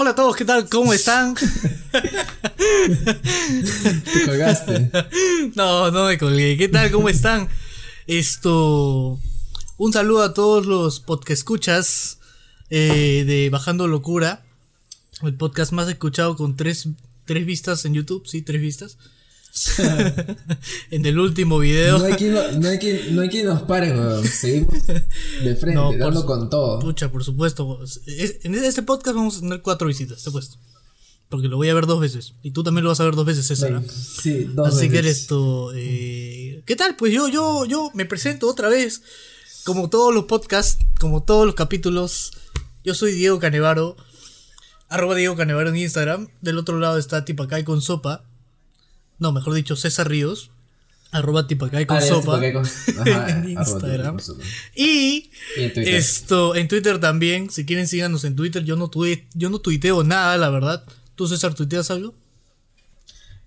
Hola a todos, ¿qué tal? ¿Cómo están? Te colgaste. No, no me colgué. ¿Qué tal? ¿Cómo están? Esto. Un saludo a todos los podcast escuchas eh, de Bajando Locura. El podcast más escuchado con tres, tres vistas en YouTube. Sí, tres vistas. en el último video. No hay quien, no, hay quien, no hay quien nos pare, weón. Seguimos de frente, No, dando con todo. Pucha, por supuesto. Es- En este podcast vamos a tener cuatro visitas, te puesto. Porque lo voy a ver dos veces. Y tú también lo vas a ver dos veces, César. ¿ah? Sí, dos Así que veces. esto. eh, ¿Qué tal? Pues yo, yo, yo me presento otra vez. Como todos los podcasts, como todos los capítulos. Yo soy Diego Canevaro. Arroba Diego Canevaro en Instagram. Del otro lado está Tipacay con sopa. No, mejor dicho, César Ríos. Arroba Tipacay con Ah, sopa. con- Ajá, en Instagram. sopa. Y, Y en Twitter. esto, en Twitter también. Si quieren, síganos en Twitter. Yo no, tuve, yo no tuiteo nada, la verdad. ¿Tú, César, tuiteas algo?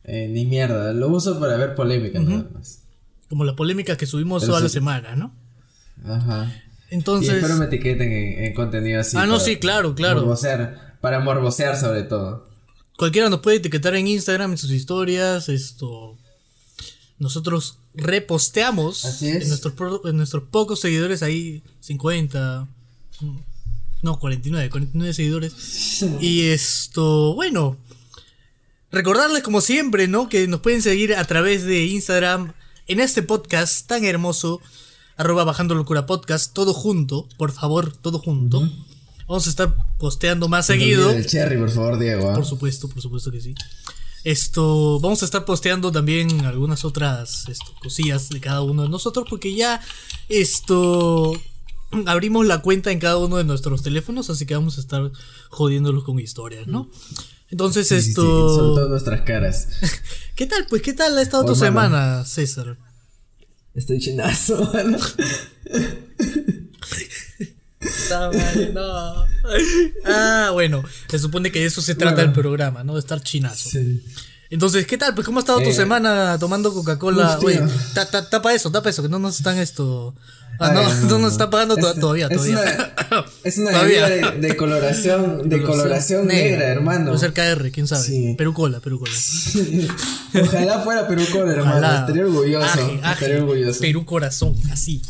Eh, ni mierda, lo uso para ver polémica nada más. Como las polémicas que subimos Pero toda la semana, ¿no? Ajá. Y Entonces. espero me etiqueten en, en contenido así. Ah, no, sí, claro, claro. Morbosear, para morbosear sobre todo. Cualquiera nos puede etiquetar en Instagram, en sus historias, esto. Nosotros reposteamos Así es. En, nuestros, en nuestros pocos seguidores, ahí 50, mm, no, 49, 49 seguidores. Y esto, bueno, recordarles como siempre, ¿no? Que nos pueden seguir a través de Instagram en este podcast tan hermoso, arroba bajando locura podcast, todo junto, por favor, todo junto. Vamos a estar posteando más seguido. El cherry, por favor, Diego. ¿ah? Por supuesto, por supuesto que sí. Esto, vamos a estar posteando también algunas otras esto, cosillas de cada uno de nosotros porque ya esto abrimos la cuenta en cada uno de nuestros teléfonos, así que vamos a estar jodiéndolos con historias, ¿no? Entonces Sí, sí, sí, esto, sobre todo nuestras caras. ¿qué tal? Pues qué tal ha estado tu semana, César? Estoy chinazo, mano. No. Ah, bueno, se supone que de eso se trata Bueno. el programa, ¿no? De estar chinazo. Sí. Entonces, ¿qué tal? Pues, ¿cómo ha estado tu Eh, semana tomando Coca-Cola? Oye, ta- ta- tapa eso, tapa eso, que no nos están esto. Ah, no, no, no, nos no. está pagando Es- todavía, es todavía. una- Es una Todavía. bebida de, de coloración, de coloración negra, hermano. Puede ser KR, quién sabe. Sí. Perú Cola, Perú Cola. Ojalá fuera Perú Cola, hermano. Ojalá. Estaría orgulloso. Aje, aje, Estaría orgulloso. Perú Corazón, así.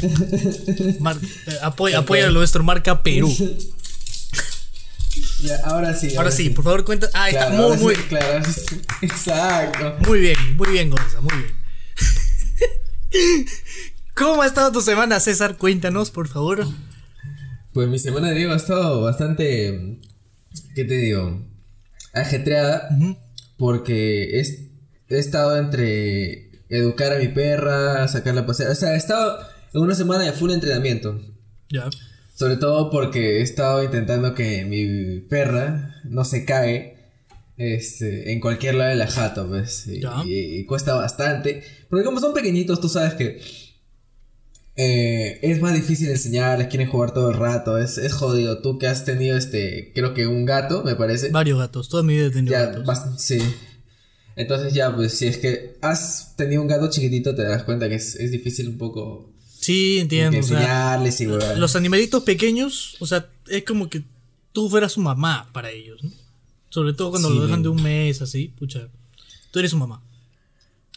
Mar- eh, apoya nuestro, marca Perú. Ya, ahora sí. Ahora sí, por favor, cuenta. Ah, está muy, sí, muy, claro, sí. Exacto. muy bien, muy bien, Gonza, muy bien. ¿Cómo ha estado tu semana, César? Cuéntanos, por favor. Pues mi semana, Diego, ha estado bastante. ¿Qué te digo? Ajetreada. Porque he, he estado entre educar a mi perra, sacarla a pasear. O sea, he estado en una semana de full entrenamiento. Ya. Sobre todo porque he estado intentando que mi perra no se cague este, en cualquier lado de la jato, pues. Y- y cuesta bastante. Porque como son pequeñitos, tú sabes que eh, es más difícil enseñarles, quieren jugar todo el rato, es, es jodido. Tú que has tenido, este, creo que un gato, me parece. Varios gatos, toda mi vida he tenido Ya, gatos. bast- sí. Entonces ya, pues si es que has tenido un gato chiquitito, te das cuenta que es, es difícil un poco Sí, entiendo. o sea, enseñarles y los animalitos pequeños, o sea, es como que tú fueras su mamá para ellos, ¿no? Sobre todo cuando Sí, lo dejan de un mes, así, pucha. Tú eres su mamá.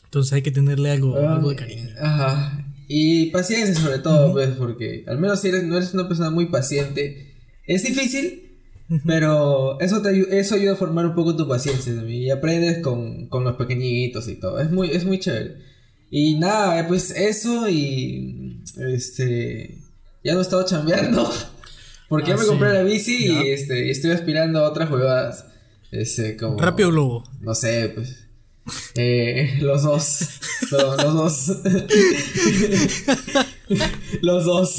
Entonces hay que tenerle algo, algo de cariño. Ajá. Y paciencia sobre todo, pues, porque al menos si eres, no eres una persona muy paciente, es difícil, pero eso te eso ayuda a formar un poco tu paciencia también, y aprendes con, con los pequeñitos y todo. Es muy, es muy chévere. Y nada, pues eso y este ya no he estado chambeando. Porque Ah, ya me sí. compré la bici y este y estoy aspirando a otras huevadas. Este, como Rápido Globo. no sé, pues. Eh, los dos. Los, los dos. los dos.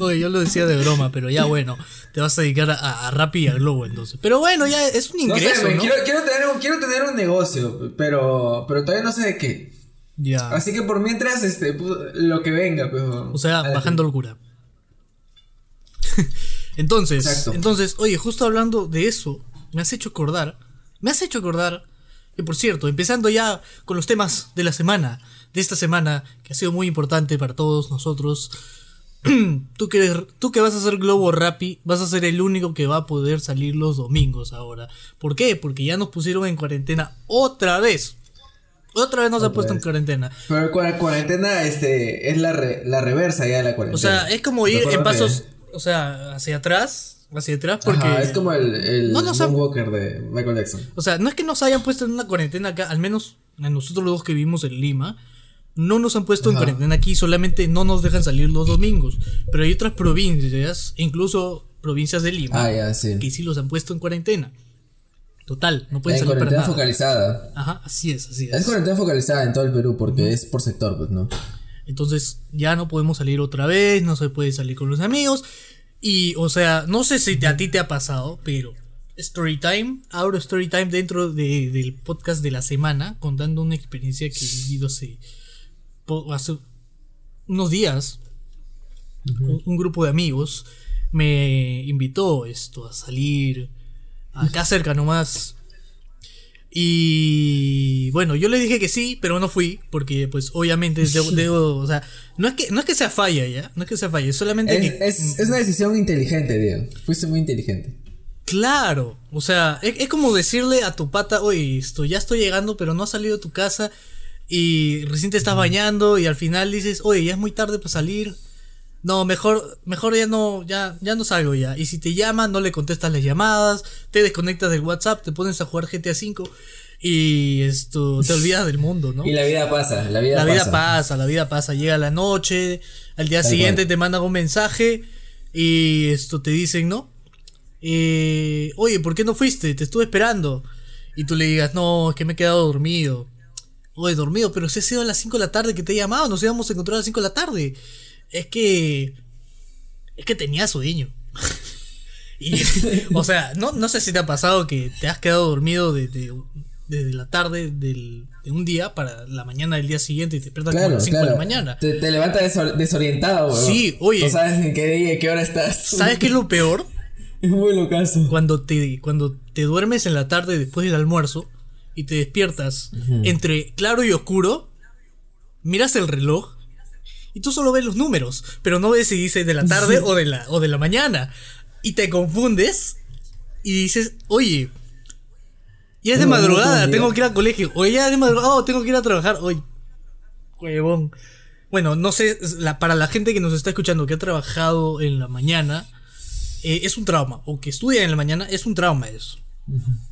Oye, yo lo decía de broma, pero ya bueno, te vas a dedicar a, a Rappi y al Globo entonces. Pero bueno, ya es un No sé, ingreso, ¿no? quiero, quiero tener un, quiero tener un negocio, pero, pero todavía no sé de qué. Ya. Así que por mientras, este, pu- lo que venga, pues. O sea, bajando locura. entonces, Exacto. entonces, oye, justo hablando de eso, me has hecho acordar, me has hecho acordar que por cierto, empezando ya con los temas de la semana, de esta semana, que ha sido muy importante para todos nosotros, tú que, eres- tú que vas a hacer Globo Rappi, vas a ser el único que va a poder salir los domingos ahora. ¿Por qué? Porque ya nos pusieron en cuarentena otra vez. Otra vez nos Otra puesto en cuarentena. Pero cua- cuarentena este, es la, re- la reversa ya de la cuarentena. O sea, es como ir en pasos, o sea, hacia atrás, hacia atrás, porque... Ajá, es como el, el No nos han- Moonwalker de Michael Jackson. O sea, no es que nos hayan puesto en una cuarentena acá, al menos a nosotros los dos que vivimos en Lima, no nos han puesto en Ajá. cuarentena aquí, solamente no nos dejan salir los domingos. Pero hay otras provincias, incluso provincias de Lima, Ah, sí. que sí los han puesto en cuarentena. Total, no pueden En salir para cuarentena nada. focalizada. Ajá, así es, así Es es. cuarentena focalizada en todo el Perú porque es por sector, pues, ¿no? Entonces ya no podemos salir otra vez, no se puede salir con los amigos. Y, o sea, no sé si te- a ti te ha pasado, pero Story Time, abro Story Time dentro de- del podcast de la semana, contando una experiencia que he vivido hace, hace unos días. un, un grupo de amigos me invitó esto a salir acá cerca nomás. Y bueno, yo le dije que sí, pero no fui, porque pues obviamente debo, debo- o sea, no es que no es que sea falla ya, no es que sea falla, es solamente Es, que es, es una decisión inteligente, Diego. Fuiste muy inteligente. Claro, o sea, es, es como decirle a tu pata, oye, esto, ya estoy llegando, pero no has salido de tu casa y recién te estás bañando y al final dices, oye, ya es muy tarde para salir. No, mejor, mejor ya no, ya, ya no salgo ya. Y si te llaman, no le contestas las llamadas, te desconectas del WhatsApp, te pones a jugar GTA V y esto, te olvidas del mundo, ¿no? Y la vida pasa, la vida La vida pasa. pasa, la vida pasa, llega la noche, al día Tal siguiente cual. te mandan un mensaje y esto te dicen, ¿no? Eh, Oye, ¿por qué no fuiste? Te estuve esperando. Y tú le digas, no, es que me he quedado dormido. Oye, dormido, pero si ha sido a las 5 de la tarde que te he llamado, nos íbamos a encontrar a las 5 de la tarde. Es que... Es que tenía sueño. Y, o sea, no, no sé si te ha pasado que te has quedado dormido desde, desde la tarde del, de un día para la mañana del día siguiente y te despiertas como a las 5 de la mañana. Te, te levantas desor- desorientado, weón. Sí, oye. No sabes en qué día y qué hora estás. ¿Sabes qué es lo peor? Es muy locazo. Cuando te, cuando te duermes en la tarde después del almuerzo y te despiertas entre claro y oscuro, miras el reloj y tú solo ves los números, pero no ves si dice de la tarde o, de la, o de la mañana. Y te confundes y dices, oye, ya es de No, madrugada, tengo que ir al colegio. O ya es de madrugada, oh, tengo que ir a trabajar hoy. Huevón. Bueno, no sé, la- para la gente que nos está escuchando que ha trabajado en la mañana, eh, es un trauma. O que estudia en la mañana, es un trauma eso.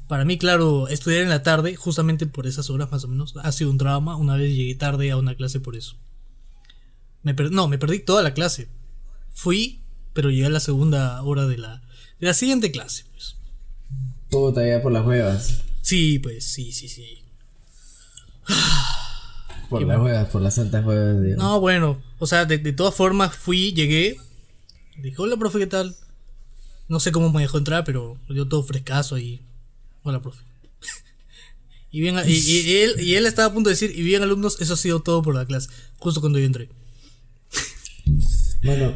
Para mí, claro, estudiar en la tarde, justamente por esas horas más o menos, ha sido un trauma. Una vez llegué tarde a una clase por eso. Me per- no, me perdí toda la clase. Fui, pero llegué a la segunda hora de la, de la siguiente clase. Pues. Puta, ya por las huevas. Sí, pues, sí, sí, sí. Por Qué las huevas, por las santas huevas. No, bueno, o sea, de, de todas formas fui, llegué. Dije, hola, profe, ¿qué tal? No sé cómo me dejó entrar, pero yo todo frescazo ahí. Hola, profe. y, bien, y, y él, y él estaba a punto de decir, y bien, alumnos, eso ha sido todo por la clase. Justo cuando yo entré. Bueno,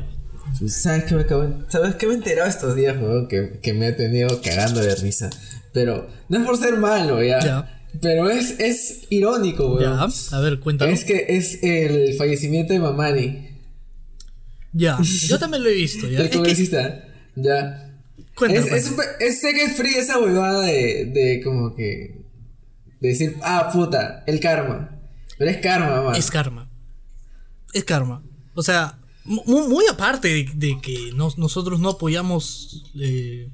¿sabes qué me acabo ¿Sabes qué me he enterado estos días, weón? Que, que me he tenido cagando de risa. Pero no es por ser malo, ya. Ya. Pero es, es irónico, weón. Ya, a ver, cuéntalo. Es que es el fallecimiento de Mamani, Ya, yo también lo he visto. Ya. el Es que- congresista. Ya. cuéntalo, Es, es, es- sé que es fría esa huevada de, de como que. De decir, ah, puta, el karma. Pero es karma, man. Es karma. Es karma. O sea, mu- muy, aparte de, de que nos- nosotros no apoyamos eh,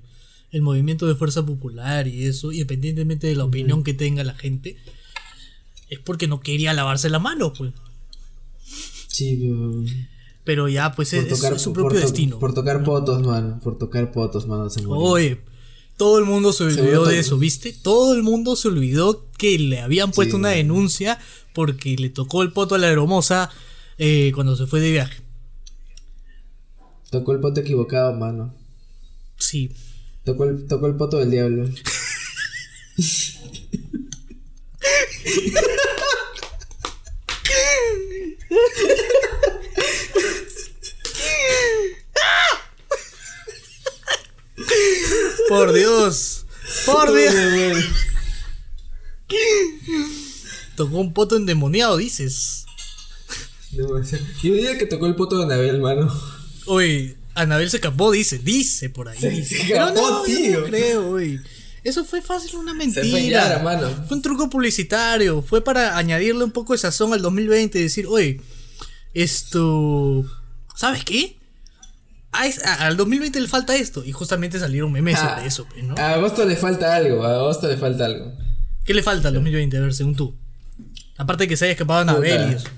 el movimiento de fuerza popular y eso, independientemente de la opinión que tenga la gente, es porque no quería lavarse la mano, pues. Sí, pero- Pero ya, pues por es, tocar, es su por propio to- destino. Por tocar potos, man. Por tocar potos, mano. Se murió. Oye, todo el mundo se olvidó de eso, ¿viste? Todo el mundo se olvidó que le habían puesto Sí. una denuncia porque le tocó el poto a la hermosa eh, cuando se fue de viaje. Tocó el poto equivocado, mano. Sí, Tocó el, tocó el poto del diablo. Por Dios. Por Dios. Tocó un poto endemoniado, dices. Demasiado. Yo diría que tocó el poto de Anabel, mano. Oye, Anabel se escapó, dice, dice por ahí. Se- se Pero escapó, no, yo no creo, oye. Eso fue fácil una mentira. Se fue Yara, mano. Fue un truco publicitario. Fue para añadirle un poco de sazón al 2020 y decir, oye, esto. ¿Sabes qué? A es- a- al 2020 le falta esto. Y justamente salieron memes Ah, sobre eso, pues, ¿no? A agosto le falta algo, a agosto le falta algo. ¿Qué le falta al 2020, a ver, según tú? Aparte de que se haya escapado Anabel y eso.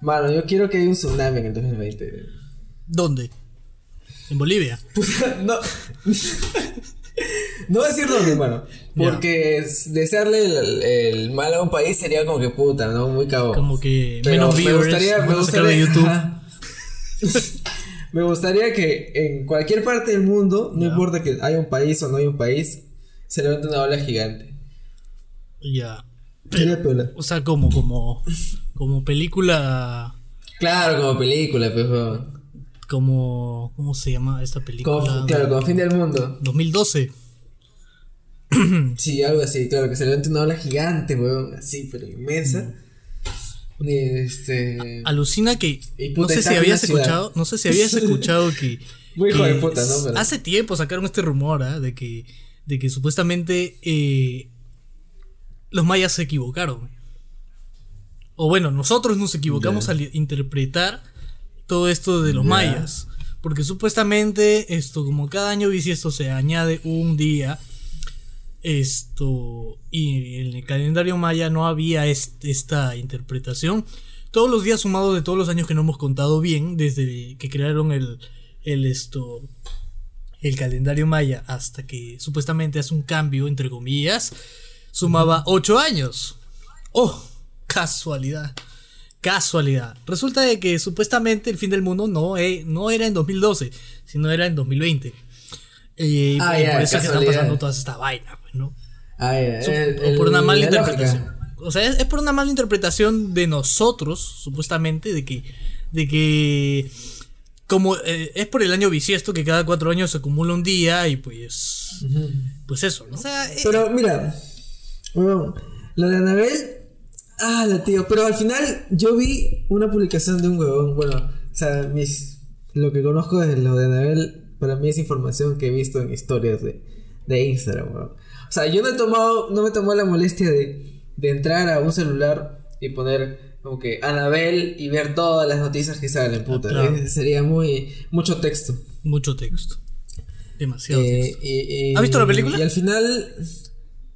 Mano, yo quiero que haya un tsunami en el 2020. ¿Dónde? ¿En Bolivia? no. no decir dónde, mano. Porque es- desearle el, el mal a un país sería como que puta, ¿no? Muy cabo. Como que Pero menos me viewers, gustaría, me gustaría, de YouTube. ajá. me gustaría que en cualquier parte del mundo, no importa que haya un país o no haya un país, se levante una ola gigante. Ya. Sería piola. O sea, como, como, como película, Claro, como película, pero como, ¿cómo se llama esta película? como, claro, como fin del mundo. 2012. Sí, algo así, claro, que se levante una ola gigante, weón, así, pero inmensa. Y este. Alucina que, no sé si habías escuchado, no sé si habías escuchado que, Muy hijo de puta, ¿no? Pero- hace tiempo sacaron este rumor, ¿ah? de que, de que supuestamente eh, los mayas se equivocaron. O bueno, nosotros nos equivocamos al interpretar todo esto de los Ya. mayas. Porque supuestamente esto, como cada año bisiesto se añade un día, esto, y en el calendario maya no había est- esta interpretación. Todos los días sumados de todos los años que no hemos contado bien, desde que crearon el, el esto, el calendario maya hasta que supuestamente hace un cambio, entre comillas, sumaba 8 años. Oh, casualidad. Casualidad. Resulta de que supuestamente el fin del mundo no, e- no era en 2012, sino era en 2020. Eh, Ah, y por eso es que están pasando todas estas vainas, pues, ¿no? Ah, el- por una mala la interpretación. lógica. O sea, es, es por una mala interpretación de nosotros, supuestamente, de que, de que como eh, es por el año bisiesto que cada cuatro años se acumula un día y pues, pues eso, ¿no? O sea, eh, Pero mira, lo de Anabel, ah, la tío, pero al final yo vi una publicación de un huevón, bueno, o sea, mis, lo que conozco de lo de Anabel, para mí es información que he visto en historias de, de Instagram, weón. O sea, yo no he tomado, no me tomó la molestia de, de entrar a un celular y poner como que Anabel y ver todas las noticias que salen, puta, claro. eh, sería muy, mucho texto. mucho texto. Demasiado Eh, texto. ¿Has visto la película? Y al final,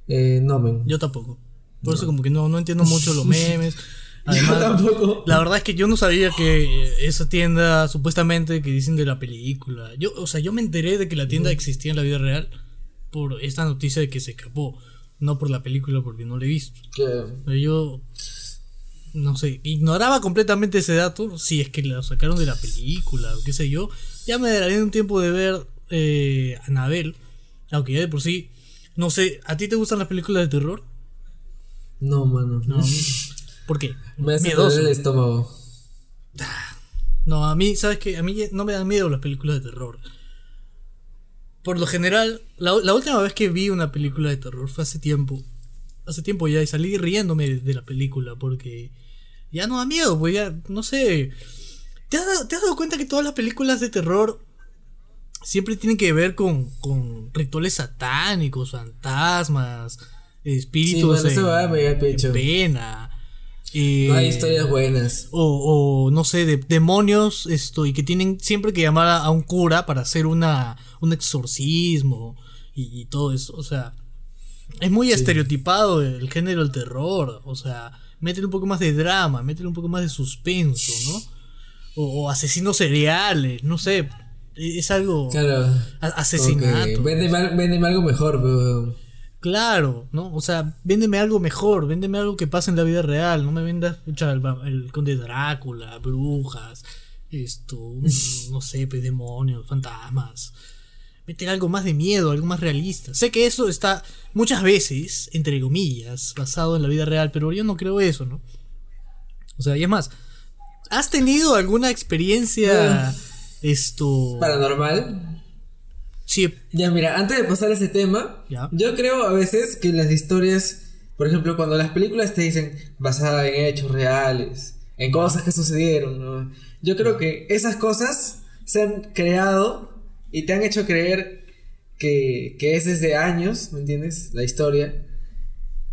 eh, no, men. Yo tampoco. Por eso como que no, no entiendo mucho los memes. Además, tampoco. La verdad es que yo no sabía que esa tienda, supuestamente, que dicen de la película. Yo, o sea, yo me enteré de que la tienda existía en la vida real por esta noticia de que se escapó. No por la película, porque no la he visto. Pero yo, no sé, ignoraba completamente ese dato. Si es que lo sacaron de la película o qué sé yo. Ya me daré un tiempo de ver eh, Anabel. Aunque ya de por sí, no sé, ¿a ti te gustan las películas de terror? No, mano. No. ¿Por qué? Me hace Miedoso. doler el estómago. No, a mí, ¿sabes qué? A mí no me dan miedo las películas de terror. Por lo general, la, la última vez que vi una película de terror fue hace tiempo. Hace tiempo ya y salí riéndome de, de la película porque ya no da miedo, pues ya, no sé. ¿Te has, dado- te has dado cuenta que todas las películas de terror siempre tienen que ver con, con rituales satánicos, fantasmas, espíritus Sí, bueno, en- va, me da en pecho. pena? eh, No hay historias buenas. o, o, no sé, de demonios, esto, y que tienen siempre que llamar a, a un cura para hacer una, un exorcismo y, y todo eso. O sea, es muy estereotipado el género del terror. O sea, métele un poco más de drama, métele un poco más de suspenso, ¿no? O, o asesinos seriales, no sé. Es algo. Claro. a- asesinato. véndeme algo mejor, pero. Claro, ¿no? O sea, véndeme algo mejor, véndeme algo que pase en la vida real, no me vendas, pucha, el, conde Drácula, brujas, esto, un- no sé, pues, demonios, fantasmas. Meter algo más de miedo, algo más realista. Sé que eso está muchas veces, entre comillas, basado en la vida real, pero yo no creo eso, ¿no? O sea, y es más, ¿has tenido alguna experiencia, esto... Paranormal. Sí, Ya, mira, antes de pasar a ese tema, Ya. yo creo a veces que las historias, por ejemplo, cuando las películas te dicen basada en hechos reales, en cosas que sucedieron, ¿no? yo creo que esas cosas se han creado y te han hecho creer que, que es desde años, ¿me entiendes? La historia.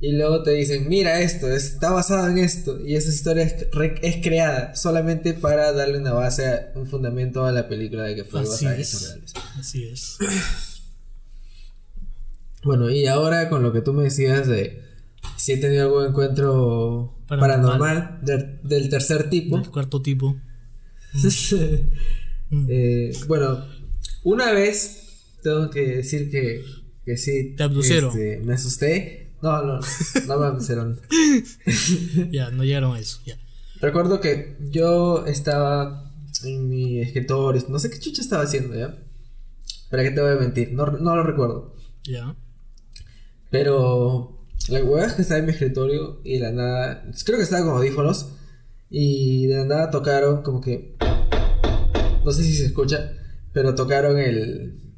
Y luego te dicen, mira esto, está basado en esto. Y esa historia es, es, creada solamente para darle una base, un fundamento a la película de que fue basada en hechos reales. Así es. Bueno, y ahora con lo que tú me decías de si he tenido algún encuentro paranormal, del, tercer tipo. Del cuarto tipo. Eh, bueno, una vez tengo que decir que, que sí. Te abducieron. Este, me asusté. No, no, no me abducieron. ya, no llegaron a eso. Ya. Recuerdo que yo estaba en mi escritorio, no sé qué chucha estaba haciendo, ¿ya? ¿Para qué te voy a mentir? No, no lo recuerdo. Ya. Pero la hueá es que estaba en mi escritorio y de la nada, creo que estaba con audífonos y de la nada tocaron como que, no sé si se escucha, pero tocaron el,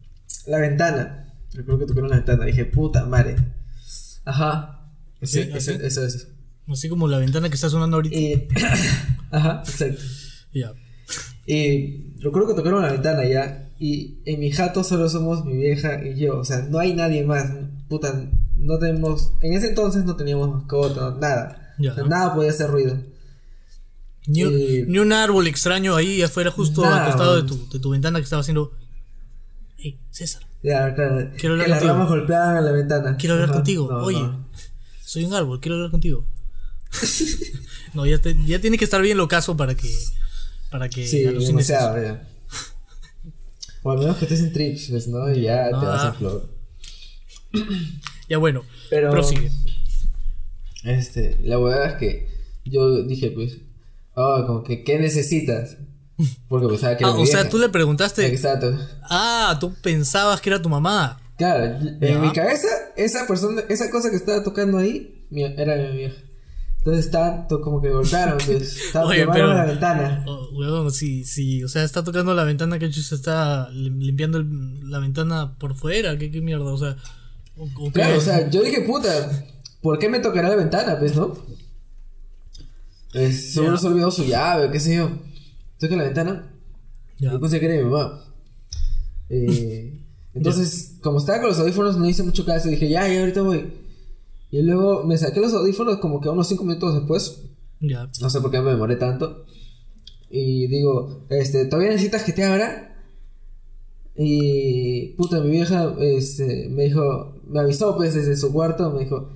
la ventana. Recuerdo que tocaron la ventana, dije, puta madre. Ajá, eso, eso, eso, Así como la ventana que está sonando ahorita. Y, ajá, exacto. Ya. Y recuerdo que tocaron la ventana ya. Y en mi jato solo somos mi vieja y yo. O sea, no hay nadie más. Puta, no tenemos. En ese entonces no teníamos mascota, nada. nada podía hacer ruido. Ni, un árbol extraño ahí afuera, justo al costado de tu, de tu, ventana que estaba haciendo. Hey, César. Ya, claro. Quiero hablar que contigo. las ramas golpeaban a la ventana. Quiero hablar contigo. Oye, soy un árbol, quiero hablar contigo. no, ya, ya tiene que estar bien lo caso para que. Para que sí, demasiado, ya. O al menos que estés en trips, pues, ¿no? Y ya te vas a flor. Ya bueno, Pero, prosigue. Este, la verdad es que yo dije, pues, oh, como que, ¿qué necesitas? Porque pensaba que era Ah, o sea, tú le preguntaste. Exacto. Ah, tú pensabas que era tu mamá. Claro, en mi cabeza, esa persona, esa cosa que estaba tocando ahí, era mi vieja. Entonces está como que golpearon, pues, estaba pero, la ventana. Oh, sí, sí, o sea, está tocando la ventana que se está limpiando la ventana por fuera, ¿qué, qué mierda, o sea, Claro, o sea, yo dije, puta, ¿por qué me tocará la ventana? Pues, ¿no? Pues, seguro se olvidó su llave, qué sé yo. Toca la ventana. Yo pensé que era mi mamá. Eh, entonces, como estaba con los audífonos, no hice mucho caso. Dije, ya, ya, ahorita voy. Y luego me saqué los audífonos como que unos 5 minutos después. Ya. No sé por qué me demoré tanto. Y digo, este, ¿todavía necesitas que te abra? Y puta, mi vieja este, me dijo, me avisó pues desde su cuarto, me dijo,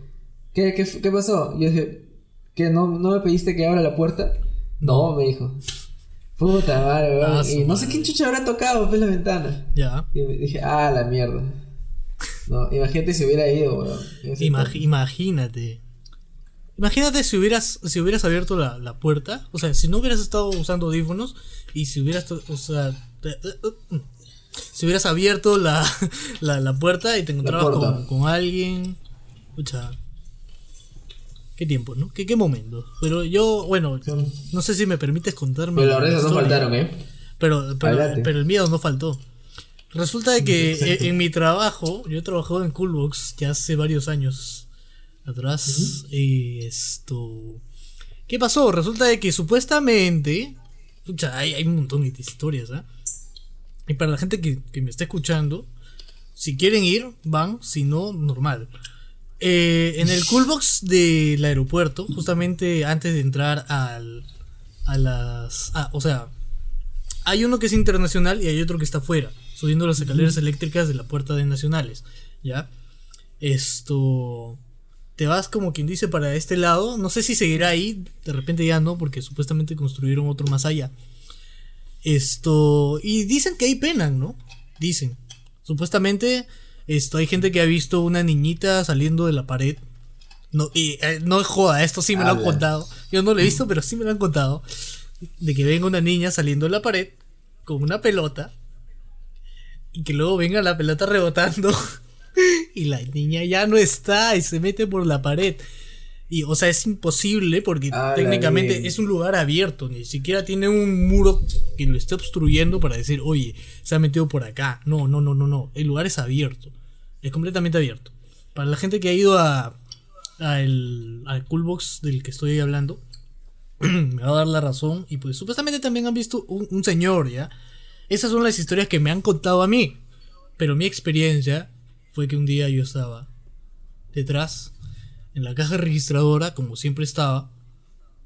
¿qué, qué, qué pasó? Y yo dije, ¿qué no, no me pediste que abra la puerta? No, me dijo. Puta madre, ah, y no sé quién chucha habrá tocado pues la ventana. Ya. Y dije, ah, la mierda. No, imagínate si hubiera ido, weón. imagínate. Imagínate si hubieras, si hubieras abierto la, la, puerta, o sea, si no hubieras estado usando audífonos y si hubieras, o sea, si hubieras abierto la, la, puerta y te encontrabas con, con, alguien. Escucha. Qué tiempo, ¿no? ¿Qué, qué momento. Pero yo, bueno, no sé si me permites contarme. Pero las risas no faltaron, ¿eh? Pero, pero, el miedo no faltó. Resulta de que en, mi trabajo, yo he trabajado en Coolbox ya hace varios años atrás. Y esto. ¿Qué pasó? Resulta de que supuestamente. Escucha, hay, hay un montón de historias, ¿ah? Y para la gente que, me está escuchando, si quieren ir, van, si no, normal. Eh, en el coolbox del aeropuerto, justamente antes de entrar al, a las... Ah, o sea, hay uno que es internacional y hay otro que está afuera, subiendo las escaleras eléctricas de la puerta de nacionales, ¿ya? Esto... Te vas como quien dice para este lado, no sé si seguirá ahí, de repente ya no, porque supuestamente construyeron otro más allá. Esto. Y dicen que hay penan, ¿no? Dicen. Supuestamente. Esto, hay gente que ha visto una niñita saliendo de la pared. No, y eh, no joda, esto sí me lo han contado. Yo no lo he visto, pero sí me lo han contado. De que venga una niña saliendo de la pared con una pelota. Y que luego venga la pelota rebotando. y la niña ya no está y se mete por la pared. Y, o sea, es imposible porque técnicamente es un lugar abierto, ni siquiera tiene un muro que lo esté obstruyendo para decir, oye, se ha metido por acá. No, no, no, no, no. El lugar es abierto. Es completamente abierto. Para la gente que ha ido a, el, al Coolbox del que estoy hablando, me va a dar la razón. Y pues supuestamente también han visto un, señor, ¿ya? Esas son las historias que me han contado a mí. Pero mi experiencia fue que un día yo estaba detrás, en la caja registradora, como siempre estaba,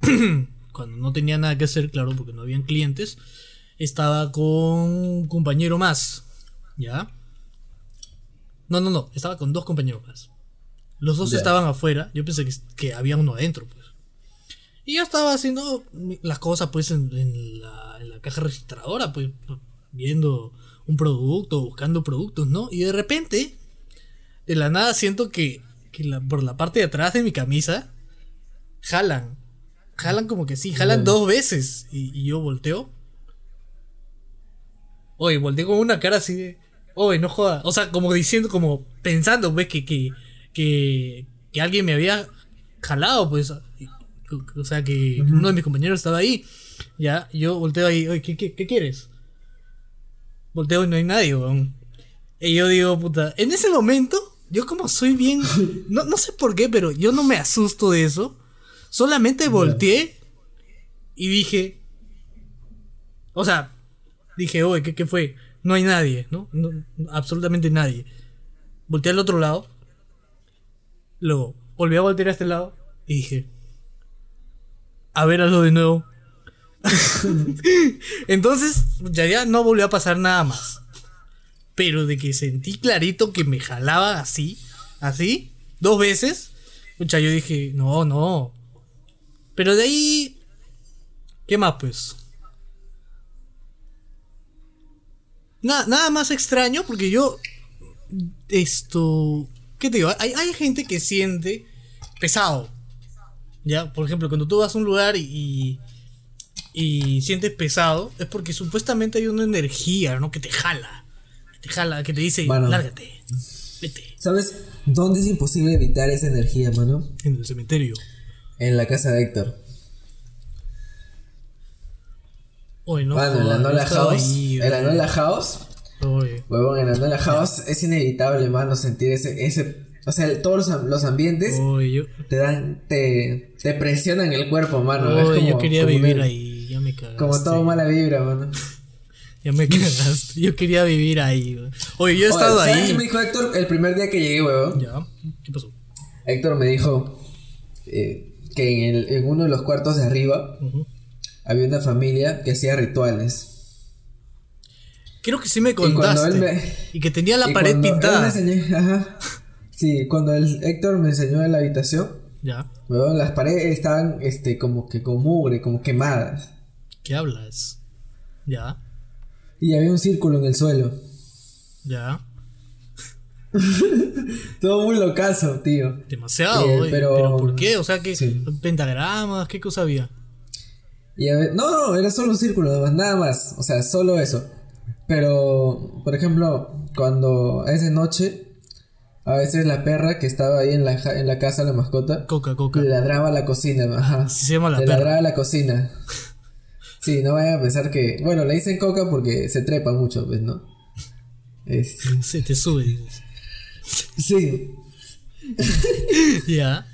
cuando no tenía nada que hacer, claro, porque no habían clientes, estaba con un compañero más, ¿ya? No, no, no, estaba con dos compañeros más. Los dos estaban afuera, yo pensé que, que había uno adentro, pues. Y yo estaba haciendo las cosas, pues, en, en la, en la caja registradora, pues, viendo un producto, buscando productos, ¿no? Y de repente, de la nada siento que, que la- por la parte de atrás de mi camisa, jalan. Jalan como que sí, jalan dos veces. Y, y yo volteo. Oye, volteé con una cara así de. Oye, no joda. O sea, como diciendo, como pensando, pues, que, que, que, que alguien me había jalado, pues. O sea, que uno de mis compañeros estaba ahí. Ya, yo volteo ahí, oye, ¿qué, qué, qué quieres? Volteo y no hay nadie, weón. Y yo digo, puta, en ese momento, yo como soy bien, no, no sé por qué, pero yo no me asusto de eso. Solamente volteé y dije, o sea, dije, oye, ¿qué, qué fue? No hay nadie, ¿no? No, Absolutamente nadie. Volteé al otro lado, luego volví a voltear a este lado y dije, a ver, hazlo de nuevo. Entonces, ya, ya no volvió a pasar nada más. Pero de que sentí clarito que me jalaba así, así, dos veces. Pucha, yo dije, no, no. Pero de ahí. ¿Qué más, pues? Nada, nada más extraño porque yo. Esto. ¿Qué te digo? Hay, hay gente que siente pesado. Ya, por ejemplo, cuando tú vas a un lugar y, y, y sientes pesado, es porque supuestamente hay una energía, ¿no? Que te jala. Te jala, que te dice, Mano. lárgate, vete, ¿Sabes dónde es imposible evitar esa energía, mano? en el cementerio. En la casa de Héctor. Oye, no, Mano, en la Nola House. ahí, En la weón. Nola House. Oye, Huevón, en la Nola House es inevitable, mano, sentir ese. ese o sea, todos los, los ambientes te dan. Te, te presionan el cuerpo, mano. es como, yo quería como vivir ahí, ya me cagaste. Como todo mala vibra, mano. Ya me cagaste, yo quería vivir ahí. weón. Oye, yo he estado Oye, ¿sabes ahí. me dijo Héctor el primer día que llegué, huevón? Ya, ¿qué pasó? Héctor me dijo eh, que en, el- en uno de los cuartos de arriba había una familia que hacía rituales. Creo que sí me contaste. me- Y que tenía la Y pared pintada. enseñó- ajá. Sí, cuando el Héctor me enseñó en la habitación, Ya, huevón, las paredes estaban este, como que con mugre, como quemadas. ¿qué hablas? Ya, Y había un círculo en el suelo. ya. Todo muy locazo, tío. Demasiado, Eh, pero... pero- ¿por qué? O sea, que Sí. pentagramas, ¿qué cosa había? Y a ver, no, no, era solo un círculo, nada más. O sea, solo eso. Pero, por ejemplo, cuando es de noche, a veces la perra que estaba ahí en la, en la casa, la mascota, Coca, coca. le ladraba a la cocina. Ajá. Así se llama la le perra. ladraba a la cocina. Sí, no vayan a pensar que. Bueno, le dicen coca porque se trepa mucho, pues, ¿no? Este, Se te sube, dices. sí. Ya.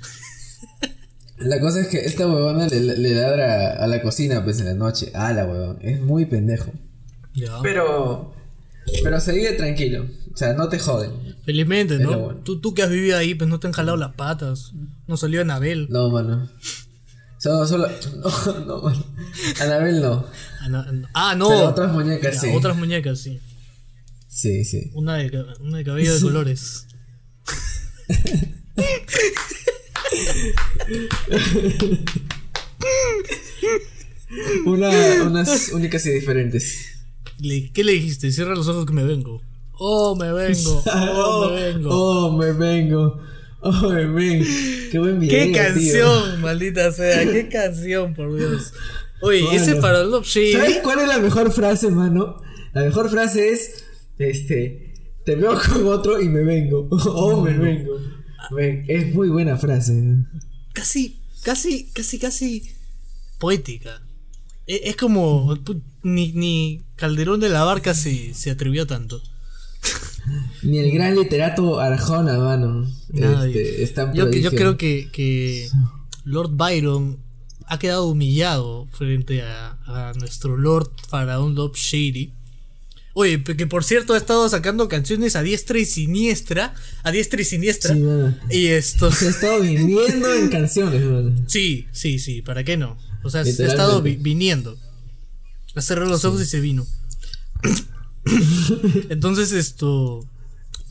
La cosa es que esta huevona le, le ladra a la cocina, pues, en la noche. Ah, la huevón. Es muy pendejo. Ya. Pero. Pero se vive tranquilo. O sea, no te joden. Felizmente, ¿no? bueno. Tú, tú que has vivido ahí, pues no te han jalado las patas. No salió Anabel. No, mano. Solo, solo. No, no. Anabel no. Ana- Ah, no. Pero otras muñecas, sí. Otras muñecas, sí. Sí, sí. Una de, una de cabello de colores. Una, unas únicas y diferentes. ¿Qué le dijiste? Cierra los ojos que me vengo. Oh, me vengo. Oh, me vengo. Oh, me vengo. Oh, me vengo. Qué buen video. ¡Qué tío. canción, maldita sea! ¡Qué canción, por Dios! Oye, ese para Love Shady. ¿Sabes cuál es la mejor frase, mano? La mejor frase es. Este. Te veo con otro y me vengo. Oh, me vengo. Ven, Es muy buena frase. Casi, casi, casi, casi poética. E- Es, como. ni Calderón de la Barca se, se atrevió tanto. Ni el gran literato Arjona, mano. Este, es tan Yo, creo que, que Lord Byron ha quedado humillado frente a, a nuestro Lord Faraón Love Shady. Oye, que por cierto ha estado sacando canciones a diestra y siniestra. A diestra y siniestra. Sí. Y esto. Se ha estado viniendo en canciones, mano. Sí, sí, sí, ¿para qué no? O sea, se ha estado vi- viniendo. Cerrado los ojos y se vino. Entonces, esto.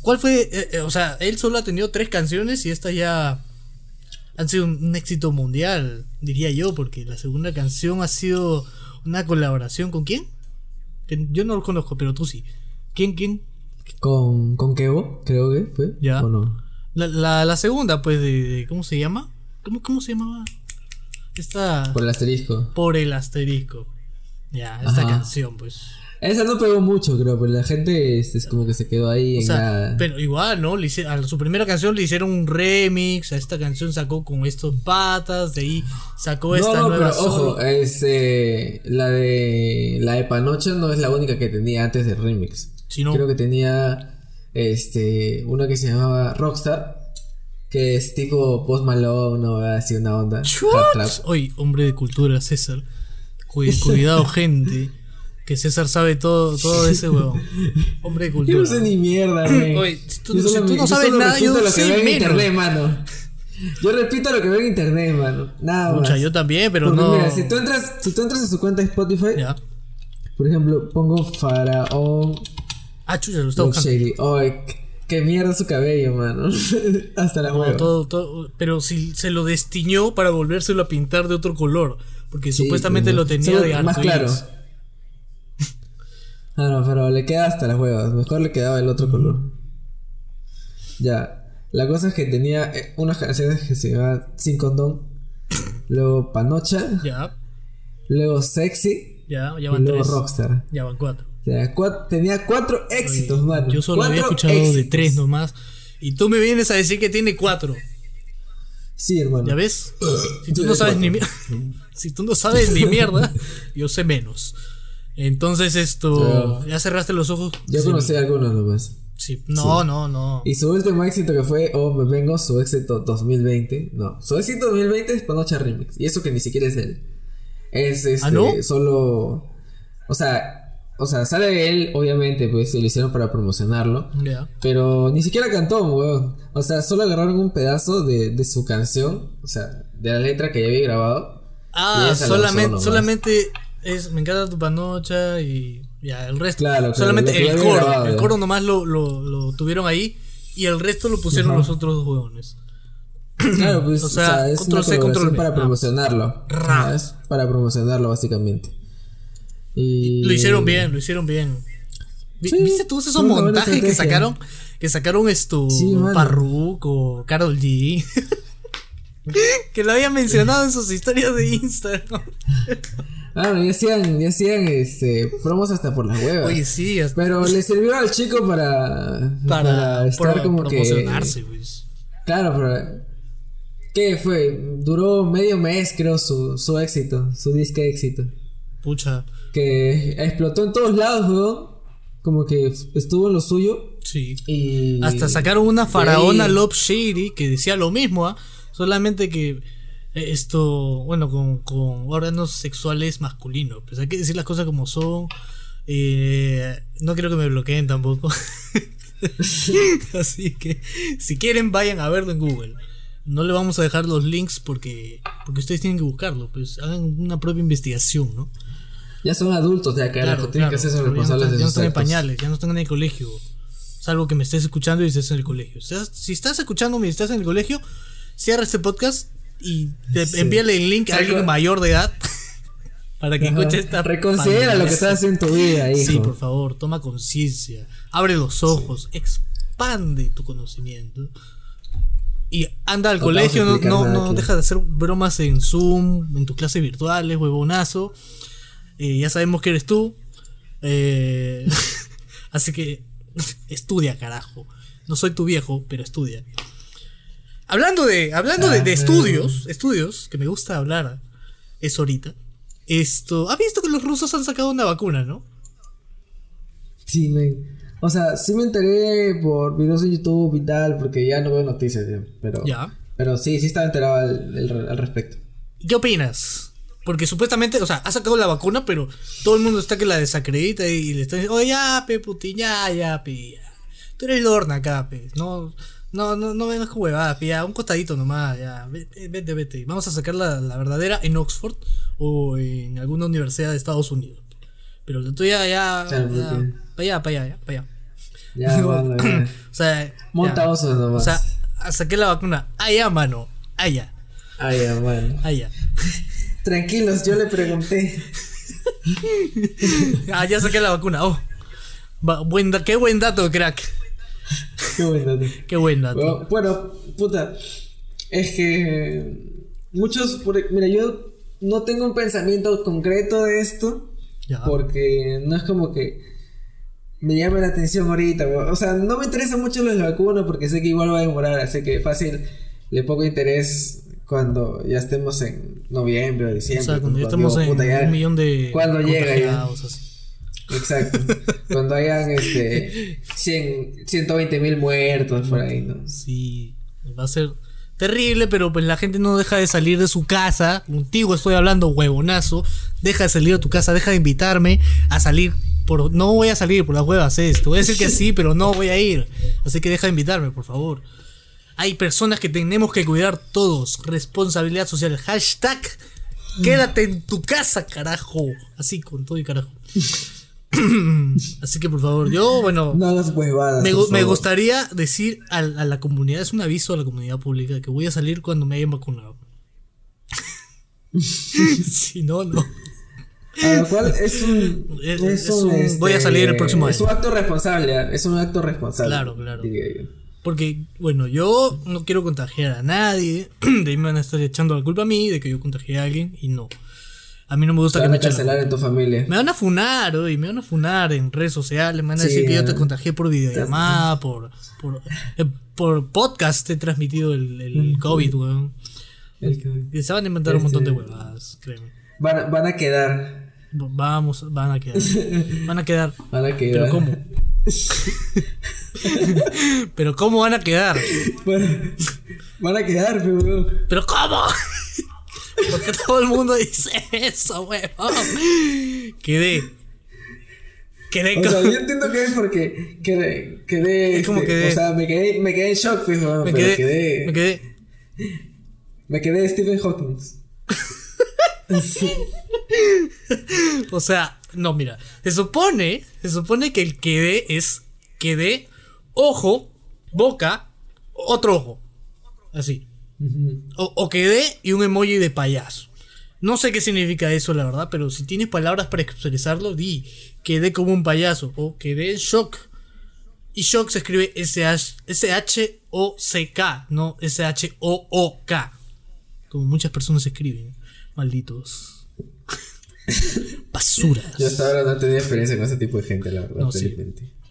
¿Cuál fue? eh, eh, o sea, él solo ha tenido tres canciones y estas ya han sido un, un éxito mundial, diría yo, porque la segunda canción ha sido una colaboración con quién? Que yo no lo conozco, pero tú sí. ¿Quién, quién? Con, con Kevo, creo que fue. Ya. ¿O no? La, la, la segunda, pues, de, de- ¿Cómo se llama? ¿Cómo, cómo se llamaba? Esta. Por el asterisco. Por el asterisco. Ya, esta Ajá. canción, pues. Esa no pegó mucho, creo, pero la gente es, es como que se quedó ahí O en sea, la... pero igual, ¿no? Le hice- a su primera canción le hicieron un remix, a esta canción sacó con estos patas, de ahí sacó No, esta no, nueva pero ojo, solo. este, la de la de Panocha no es la única que tenía antes del remix. Si no- Creo que tenía este una que se llamaba Rockstar, que es tipo Post Malone, no así una onda. Oye, hombre de cultura, César. Cu- Cuidado, gente. Que César sabe todo, todo de ese huevón. Hombre de Yo cultura. no sé ni mierda. Oye, si tú- Yo si solo tú no yo sabes solo nada, repito yo lo que sé veo en internet, mano. Yo repito lo que veo en internet, mano. Nada Pucha, más. yo también, pero Porque no. mira, si tú entras, si tú entras a su cuenta de Spotify, Ya. por ejemplo, pongo Faraón Ah, chucha, lo está buscando. Qué- mierda su cabello, mano. Hasta la No, todo, todo, pero si se lo destiñó para volvérselo a pintar de otro color. Porque Sí, supuestamente lo tenía solo de más claro. Ah, no, pero le queda hasta las huevas. Mejor le quedaba el otro color. Ya. La cosa es que tenía eh, unas canciones que se llamaban Sin Condón. Luego Panocha. Ya, Luego Sexy. ya, ya Y van luego tres. Rockstar. Ya van cuatro. O sea, cua- tenía cuatro éxitos, mano. Yo solo había escuchado de tres nomás. Y tú me vienes a decir que tiene cuatro. Sí, hermano. ¿Ya ves? Si tú no sabes ni. Si tú no sabes ni mierda, yo sé menos. Entonces esto. Ya cerraste los ojos. Yo conocí algunos nomás. sí. No, no, no. Y su último éxito que fue Oh Me Vengo, su éxito 2020. No, su éxito 2020 es Panocha Remix. Y eso que ni siquiera es él. Es este, ¿Ah, no? solo. O sea, o sea, sale él, obviamente, pues se lo hicieron para promocionarlo. Ya. Pero ni siquiera cantó, weón. O sea, solo agarraron un pedazo de, de su canción. O sea, de la letra que ya había grabado. Ah, solamente, solamente es Me encanta tu panocha y ya, el resto. Claro, claro, solamente el había coro. grabado, el coro nomás lo, lo, lo tuvieron ahí y el resto lo pusieron Ajá. los otros dos huevones. Claro, pues, O o sea, sea, es control una C, control para Ah. promocionarlo. Es para promocionarlo, básicamente. Y... Lo hicieron bien, lo hicieron bien. Sí, ¿Viste todos esos montajes que sacaron? Que sacaron esto Sí, mano. Farruk o Carol G. que lo habían mencionado en sus historias de Instagram. Ah, no, ya hacían, ya hacían este, promos hasta por las huevas. Oye, sí, hasta Pero le sirvió al chico para, para, estar para como que. promocionarse, pues. Claro, pero. ¿Qué fue? Duró medio mes, creo, su, su éxito, su disque éxito. Pucha, Que explotó en todos lados, weón. Como que estuvo en lo suyo. sí. Y. Hasta sacaron una faraona Love Shady que decía lo mismo, ¿ah? solamente que esto, bueno, con, con órganos sexuales masculinos. Pues hay que decir las cosas como son. Eh, no quiero que me bloqueen tampoco. Así que si quieren vayan a verlo en Google. No le vamos a dejar los links porque porque ustedes tienen que buscarlo, pues hagan una propia investigación, ¿no? Ya son adultos, ya carajo. tienen que hacerse pero ya no responsables están- de ya no están en pañales, ya no están en el colegio. Salvo que me estés escuchando y estés en el colegio. O sea, si estás escuchándome y estás en el colegio, cierra este podcast y te- Sí. envíale el link a alguien mayor de edad para que Ajá. escuche esta. Reconsidera lo que estás haciendo en tu vida, hijo. Sí, por favor, toma conciencia. Abre los ojos, expande tu conocimiento. Y anda al No colegio, no, no, no deja de hacer bromas en Zoom, en tus clases virtuales, huevonazo. Eh, ya sabemos que eres tú. Eh, así que estudia, carajo. No soy tu viejo, pero estudia. Hablando de, hablando de, de Ah. estudios, estudios, que me gusta hablar, es ahorita. Esto, ¿has visto que los rusos han sacado una vacuna, no? Sí, men. O sea, sí me enteré por videos de YouTube y tal, porque ya no veo noticias, pero... Ya. Pero sí, sí estaba enterado al, al- al respecto. ¿Qué opinas? Porque supuestamente, o sea, ha sacado la vacuna, pero todo el mundo está que la desacredita y le está diciendo, oye, ya, pe, putín, ya, ya, pe. ya. Tú eres Lorna acá, pe. No, no, no, no vengas con huevadas, pe, ya, un costadito nomás, ya. Vete, vete, vete. Vamos a sacar la, la verdadera en Oxford o en alguna universidad de Estados Unidos. Pero la tuya ya, Claro, ya, para allá, para allá, para allá. Ya. O sea, Monta ya. osos nomás. O sea, saqué la vacuna. Allá, mano. Allá. Ya, mano. Allá. Tranquilos, yo le pregunté. Ah, ya saqué la vacuna. Oh. Buen qué buen dato, crack. Qué bueno. Qué buen dato. Bueno, bueno, puta. Es que muchos, por- mira, yo no tengo un pensamiento concreto de esto Ya. porque no es como que me llame la atención ahorita. O sea, no me interesa mucho lo de la vacuna porque sé que igual va a demorar, así que fácil le pongo interés cuando ya estemos en noviembre o O diciembre. sea, cuando ya cuando estamos digo, en puta, ya- un millón de ¿Cuándo llega ya? así. Exacto. Cuando hayan este 100, 120 mil muertos por ahí, ¿no? Sí, va a ser terrible, pero pues la gente no deja de salir de su casa. Contigo estoy hablando, huevonazo. Deja de salir de tu casa, deja de invitarme a salir. Por, no voy a salir por las huevas, es. Te voy a decir que sí, pero no voy a ir. Así que deja de invitarme, por favor. Hay personas que tenemos que cuidar todos. Responsabilidad social. Hashtag quédate en tu casa, carajo. Así, con todo y carajo. Así que por favor, yo, bueno. No hagas huevadas. Me, gustaría decir a, a la comunidad, es un aviso a la comunidad pública que voy a salir cuando me hayan vacunado. si no, no. A lo cual es un. Es- es es un, este, voy a salir el próximo Es año. un acto responsable. ¿ah? Es un acto responsable. Claro, claro. Porque, bueno, yo no quiero contagiar a nadie. De ahí me van a estar echando la culpa a mí de que yo contagié a alguien y no. A mí no me gusta Te que van me a la cancelar en tu familia. Me van a funar, hoy, me van a funar en redes sociales, me van a Sí, decir que yo te contagié por videollamada, por, por, eh, por podcast te he transmitido el, el COVID, weón. El se van a inventar un montón de Este- huevadas, créeme. Van, a- van a quedar. Vamos, van a quedar. Van a quedar. Van a quedar. Pero ¿cómo? Pero ¿cómo van a quedar? Van, van a quedar, pero. weón. ¿Pero cómo? Porque todo el mundo dice eso, weón. Quedé. Quedé O sea, yo entiendo que es porque quedé. quedé Es como este, quedé. O sea, me quedé, me quedé en shock, pues, weón, me quedé, quedé, me quedé. Me quedé Stephen Hawking. Sí. O sea, no, mira. Se supone, se supone que el quedé es quedé, ojo, boca, otro ojo. Así. O, o quedé y un emoji de payaso. No sé qué significa eso, la verdad, pero si tienes palabras para expresarlo, di quedé como un payaso o quedé en shock. Y shock se escribe S-H-O-C-K, no S-H-O-O-K. Como muchas personas escriben. Malditos. Basuras. Yo hasta ahora no he tenido experiencia con ese tipo de gente, la verdad, No, sí.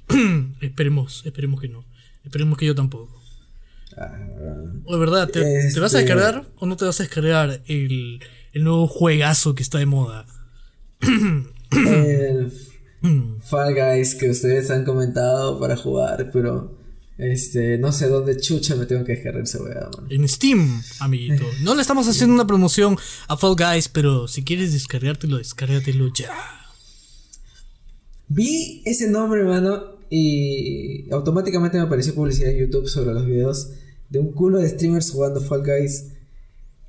esperemos, esperemos que no. Esperemos que yo tampoco. De verdad, ¿te, te vas a Este- descargar o no te vas a descargar el, el nuevo juegazo que está de moda? el Mm. Fall Guys que ustedes han comentado para jugar, pero este no sé dónde chucha me tengo que descargar esa weá, mano. En Steam, amiguito. No le estamos haciendo una promoción a Fall Guys, pero si quieres descargártelo, descárgatelo ya. Vi ese nombre, hermano, y automáticamente me apareció publicidad en YouTube sobre los videos de un culo de streamers jugando Fall Guys.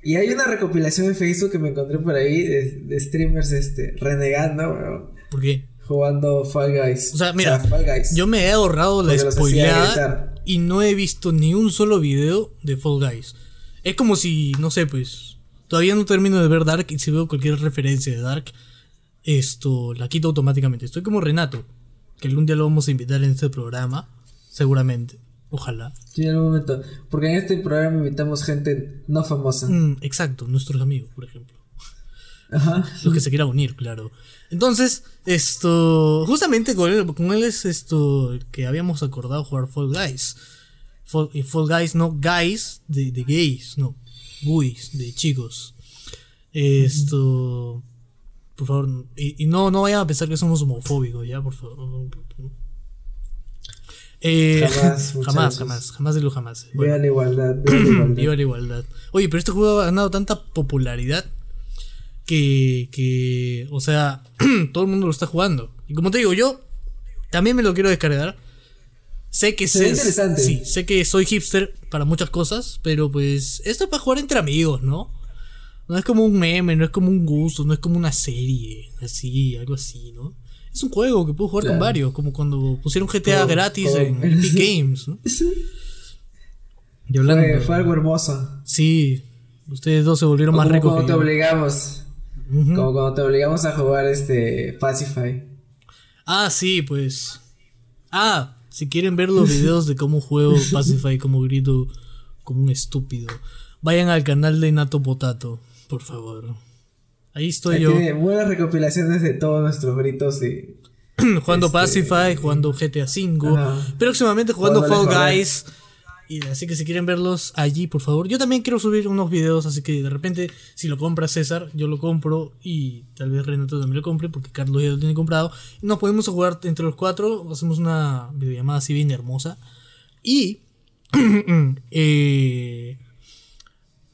Y hay una recopilación en Facebook que me encontré por ahí de, de streamers este, renegando, weón, ¿Por qué? jugando Fall Guys. O sea, mira, Fall Guys. Yo me he ahorrado la spoileada y no he visto ni un solo video de Fall Guys. Es como si, no sé, pues, todavía no termino de ver Dark y si veo cualquier referencia de Dark, esto la quito automáticamente. Estoy como Renato, que algún día lo vamos a invitar en este programa, seguramente. Ojalá. Sí, en algún momento. Porque en este programa invitamos gente no famosa. Mm, exacto, nuestros amigos, por ejemplo. Ajá. Los que se quieran unir, claro. Entonces, esto. Justamente con él, con él es esto que habíamos acordado jugar Fall Guys. Fall, y Fall Guys, no guys de, de gays, no. Guys, de chicos. Esto. Por favor, y, y no, no vayan a pensar que somos homofóbicos, ya, por favor. Eh, Jamás, jamás, jamás, jamás de lo jamás. Bueno. Viva la igualdad, viva la igualdad. Viva la igualdad. Oye, pero este juego ha ganado tanta popularidad que, que, o sea, todo el mundo lo está jugando. Y como te digo, yo también me lo quiero descargar. Sé que sé- interesante. Sí, sé que soy hipster para muchas cosas, pero pues esto es para jugar entre amigos, ¿no? No es como un meme, no es como un gusto, no es como una serie, así, algo así, ¿no? Es un juego que puedo jugar con varios, como cuando pusieron GTA Como- gratis como- en Epic Games, ¿no? Y hablando, Fue, fue algo hermoso. sí, ustedes dos se volvieron más Como ricos cuando que te obligamos. Como cuando te obligamos a jugar este Pacify. Ah, sí, pues. Ah, si quieren ver los videos de cómo juego Pacify, cómo grito como un estúpido, vayan al canal de Nato Potato, por favor. Ahí estoy Ahí yo, Tiene buenas recopilaciones de todos nuestros gritos y jugando este- Pacify, jugando GTA V, Ajá. próximamente jugando Fall Left 4 Dead. Guys. Y así que si quieren verlos allí, por favor. Yo también quiero subir unos videos, así que de repente, si lo compra César, yo lo compro y tal vez Renato también lo compre, porque Carlos ya lo tiene comprado. Nos podemos jugar entre los cuatro, hacemos una videollamada así bien hermosa. Y eh,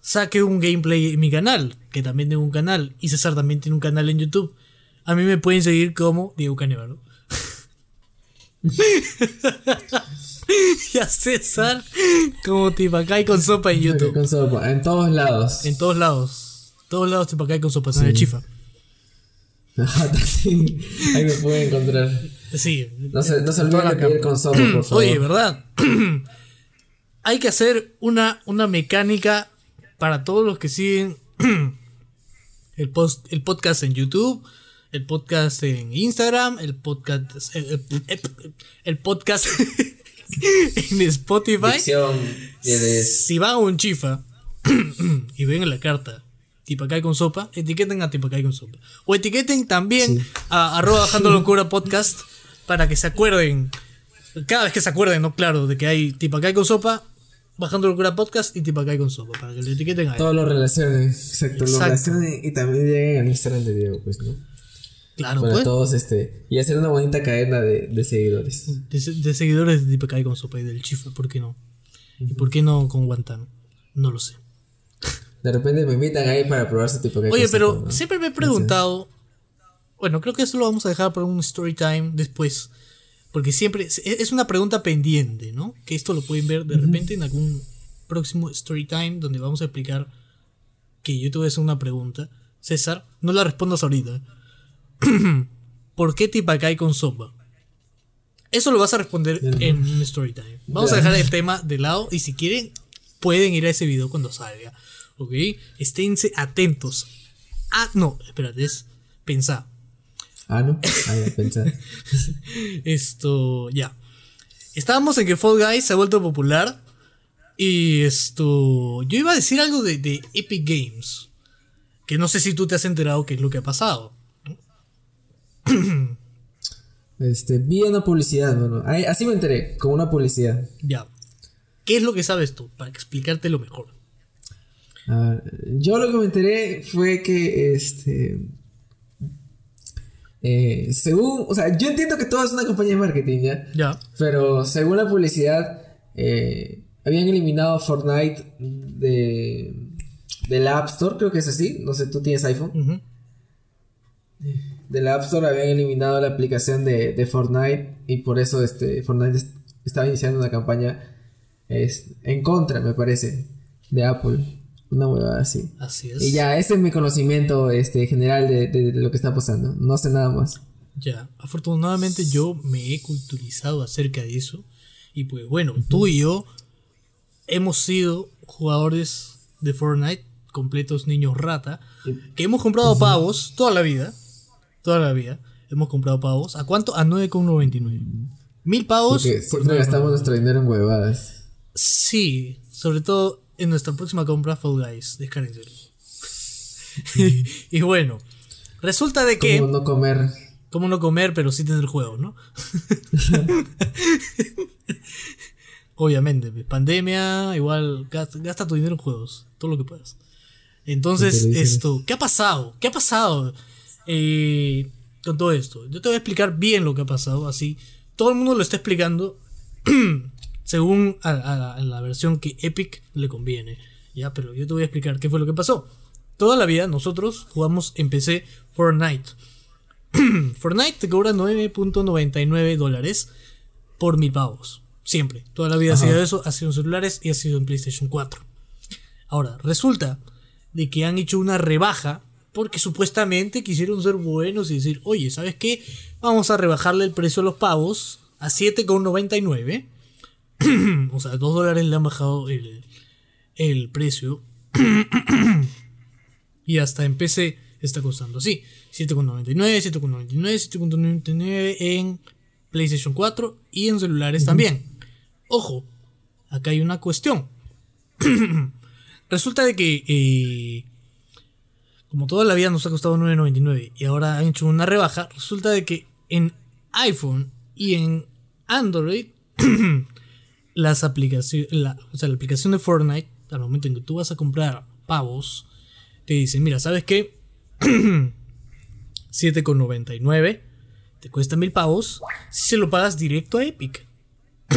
saque un gameplay en mi canal, que también tengo un canal, y César también tiene un canal en YouTube. A mí me pueden seguir como Diego Canevaro. y a César como Tipacay con sopa en YouTube. con sopa, en todos lados. En todos lados. Todos lados Tipacay con sopa. El chifa. Ahí me pueden encontrar. Sí. No se, no se olviden de pedir con sopa, por favor. Oye, ¿verdad? Hay que hacer una, una mecánica para todos los que siguen el, post, el podcast en YouTube, el podcast en Instagram, el podcast, el, el- el podcast en Spotify. Dicción. Si van a un chifa y ven en la carta Tipacay con sopa, etiqueten a Tipacay con sopa. O etiqueten también a arroba bajando locura podcast para que se acuerden. Cada vez que se acuerden, no claro, de que hay Tipacay con sopa, bajando locura podcast y Tipacay con sopa, para que le etiqueten a él. Todo lo relacionen, exacto, lo Exacto. relacionen y también lleguen al Instagram de Diego, pues, ¿no? Claro, Para pues. todos, este, y hacer una bonita cadena de, de seguidores. De, de seguidores de Tipacay con sopa y del chifa, ¿por qué no? ¿Y por qué no con Guantán? No lo sé. De repente me invitan ahí para probar su tipo de Oye, pero ¿no? siempre me he preguntado. Bueno, creo que eso lo vamos a dejar para un story time después. Porque siempre es una pregunta pendiente, ¿no? Que esto lo pueden ver de repente en algún próximo story time donde vamos a explicar que yo te voy a hacer una pregunta. César, no la respondas ahorita. ¿Por qué Tipacay con sopa? Eso lo vas a responder en un story time. Vamos a dejar el tema de lado y si quieren pueden ir a ese video cuando salga. ¿Ok? Esténse atentos. Ah, no, espérate, es pensar. Ah, ¿no? Ah, ya, pensar. Esto, ya. Estábamos en que Fall Guys se ha vuelto popular. Y esto. Yo iba a decir algo de, de Epic Games. Que no sé si tú te has enterado qué es lo que ha pasado. Este, vi una publicidad, bueno, así me enteré, con una publicidad. Ya. ¿Qué es lo que sabes tú? Para explicártelo mejor. A ver, yo lo que me enteré fue que, este, eh, según, o sea, yo entiendo que todo es una campaña de marketing, ¿ya? Pero según la publicidad, eh, habían eliminado Fortnite de, del App Store, creo que es así, no sé, tú tienes iPhone. Ujú. Del App Store habían eliminado la aplicación de, de Fortnite y por eso este, Fortnite est- estaba iniciando una campaña es, en contra, me parece, de Apple. Una huevada así. Así es. Y ya, ese es mi conocimiento este, general de, de lo que está pasando. No sé nada más. Ya, afortunadamente yo me he culturizado acerca de eso. Y pues bueno, tú y yo hemos sido jugadores de Fortnite, completos niños rata, que hemos comprado pavos toda la vida. Toda la vida. Hemos comprado pavos. ¿A cuánto? A 9,99. Mil pavos. Porque por siempre 9,99. gastamos nuestro dinero en huevadas. Sí, sobre todo en nuestra próxima compra Fall Guys. Descárguenselo. y bueno, resulta de que. Como no comer. Cómo no comer, pero sí tener juegos, ¿no? Obviamente, pues, pandemia, igual gasta, gasta tu dinero en juegos, todo lo que puedas. Entonces, esto, ¿qué ha pasado? ¿Qué ha pasado eh, con todo esto? Yo te voy a explicar bien lo que ha pasado, así. Todo el mundo lo está explicando según a, a- a la versión que Epic le conviene. Ya, pero yo te voy a explicar qué fue lo que pasó. toda la vida nosotros jugamos en PC Fortnite. Fortnite te cobra 9.99 dólares por mil pavos. Siempre. Toda la vida ha sido eso, ha sido en celulares y ha sido en PlayStation 4. Ahora, resulta de que han hecho una rebaja porque supuestamente quisieron ser buenos y decir, oye, ¿sabes qué? Vamos a rebajarle el precio a los pavos a 7,99. o sea, 2 dólares le han bajado el, el precio. y hasta en PC está costando así. 7,99, 7,99, 7,99 en PlayStation 4 y en celulares también. Ojo, acá hay una cuestión. Resulta de que, eh, como toda la vida nos ha costado 9,99 y ahora han hecho una rebaja, resulta de que en iPhone y en Android, las aplicaciones, la, o sea, la aplicación de Fortnite, al momento en que tú vas a comprar pavos, te dice, mira, ¿sabes qué? 7,99 te cuesta mil pavos si se lo pagas directo a Epic.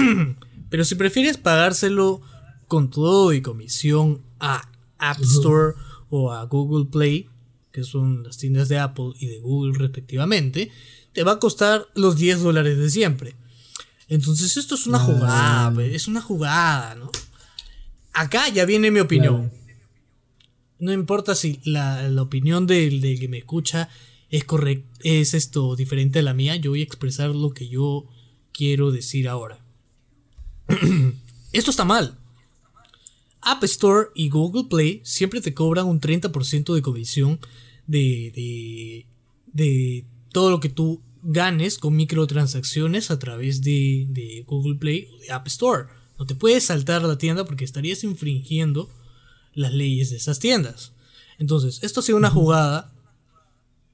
Pero si prefieres pagárselo con todo y comisión a App Store o a Google Play, que son las tiendas de Apple y de Google respectivamente, te va a costar los 10 dólares de siempre. Entonces esto es una jugada, pues, es una jugada, ¿no? Acá ya viene mi opinión. No importa si la, opinión del, que me escucha es correcta, es esto diferente a la mía, yo voy a expresar lo que yo quiero decir ahora. esto está mal. App Store y Google Play siempre te cobran un 30% de comisión de, de, de todo lo que tú ganes con microtransacciones a través de, Google Play o de App Store. No te puedes saltar la tienda porque estarías infringiendo las leyes de esas tiendas. Entonces, esto ha sido una jugada.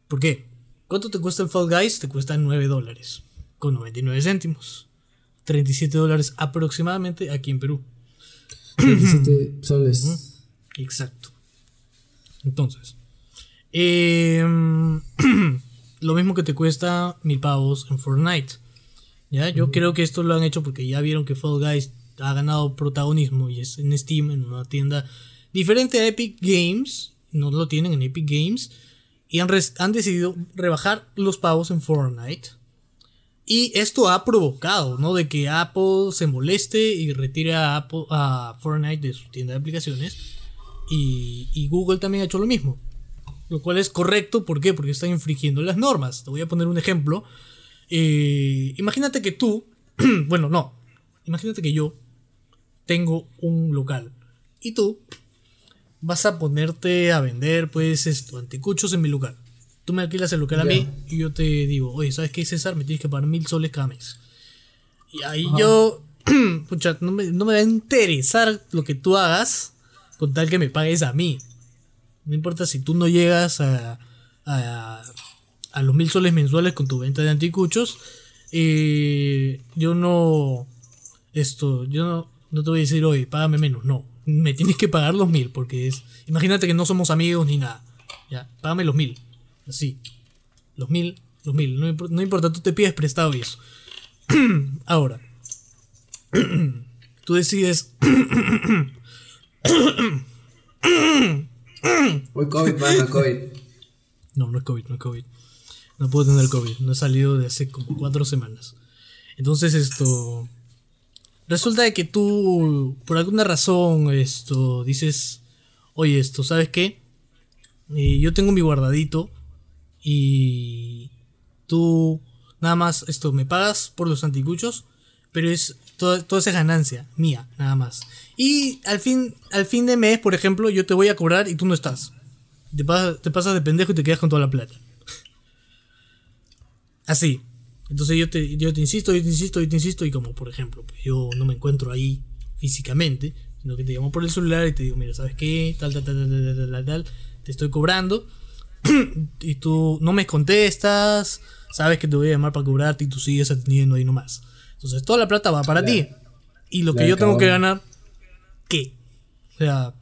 ¿Por qué? ¿Cuánto te cuesta el Fall Guys? Te cuesta 9 dólares. Con 99 céntimos. 37 dólares aproximadamente aquí en Perú. 37 soles. Exacto. Entonces. Eh, lo mismo que te cuesta mil pavos en Fortnite. ¿Ya? Yo creo que esto lo han hecho porque ya vieron que Fall Guys ha ganado protagonismo y es en Steam, en una tienda diferente a Epic Games. No lo tienen en Epic Games. Y han, han decidido rebajar los pavos en Fortnite. Y esto ha provocado, ¿no? De que Apple se moleste y retire a, Apple, a Fortnite de su tienda de aplicaciones. Y, y Google también ha hecho lo mismo. Lo cual es correcto, ¿por qué? Porque están infringiendo las normas. Te voy a poner un ejemplo. Eh, imagínate que tú, bueno, no, imagínate que yo tengo un local y tú vas a ponerte a vender, pues, esto, anticuchos en mi local. Tú me alquilas el local a mí y yo te digo, oye, ¿sabes qué, César? Me tienes que pagar mil soles cada mes. Y ahí yo, pucha, no me, no me va a interesar lo que tú hagas con tal que me pagues a mí. No importa si tú no llegas a, a, los mil soles mensuales con tu venta de anticuchos. Eh, yo no. Esto, yo no, no te voy a decir, oye, págame menos. No, me tienes que pagar los mil porque es. Imagínate que no somos amigos ni nada. Ya, págame los mil. Así. Los mil, los mil. No, no importa, tú te pides prestado y eso. Ahora. tú decides. Uy, COVID, COVID. No, no es COVID, no es COVID. No puedo tener COVID. No he salido de hace como cuatro semanas. Entonces, esto. Resulta de que tú, por alguna razón, esto, dices, oye, esto, ¿sabes qué? Eh, yo tengo mi guardadito y tú nada más, esto, me pagas por los anticuchos, pero es toda, toda esa ganancia mía, nada más. Y al fin, al fin de mes, por ejemplo, yo te voy a cobrar y tú no estás. Te, te pasas de pendejo y te quedas con toda la plata. Así. Entonces yo te, yo te insisto, yo te insisto, yo te insisto. Y como, por ejemplo, pues yo no me encuentro ahí físicamente, sino que te llamo por el celular y te digo, mira, ¿sabes qué? Tal, tal, tal, tal, tal, tal, tal. Te estoy cobrando. y tú no me contestas. Sabes que te voy a llamar para cobrarte y tú sigues atendiendo ahí nomás. Entonces toda la plata va para ti. Y lo que yo tengo que ganar ¿qué? O sea,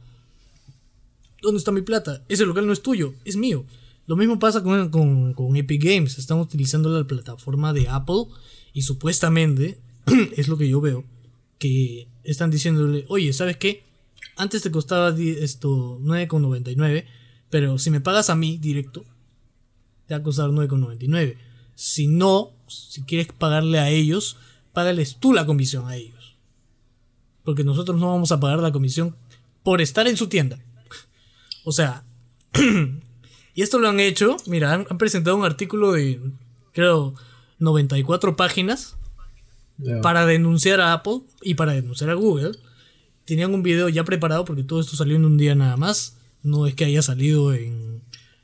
¿dónde está mi plata? Ese local no es tuyo, es mío. Lo mismo pasa con, con, Epic Games. Están utilizando la plataforma de Apple y supuestamente, es lo que yo veo, que están diciéndole, oye, ¿sabes qué? Antes te costaba esto 9,99, Pero si me pagas a mí directo, te va a costar 9,99. Si no, si quieres pagarle a ellos, págales tú la comisión a ellos. Porque nosotros no vamos a pagar la comisión por estar en su tienda. O sea, y esto lo han hecho, mira, han, han presentado un artículo de, creo, 94 páginas para denunciar a Apple y para denunciar a Google. Tenían un video ya preparado porque todo esto salió en un día nada más. No es que haya salido en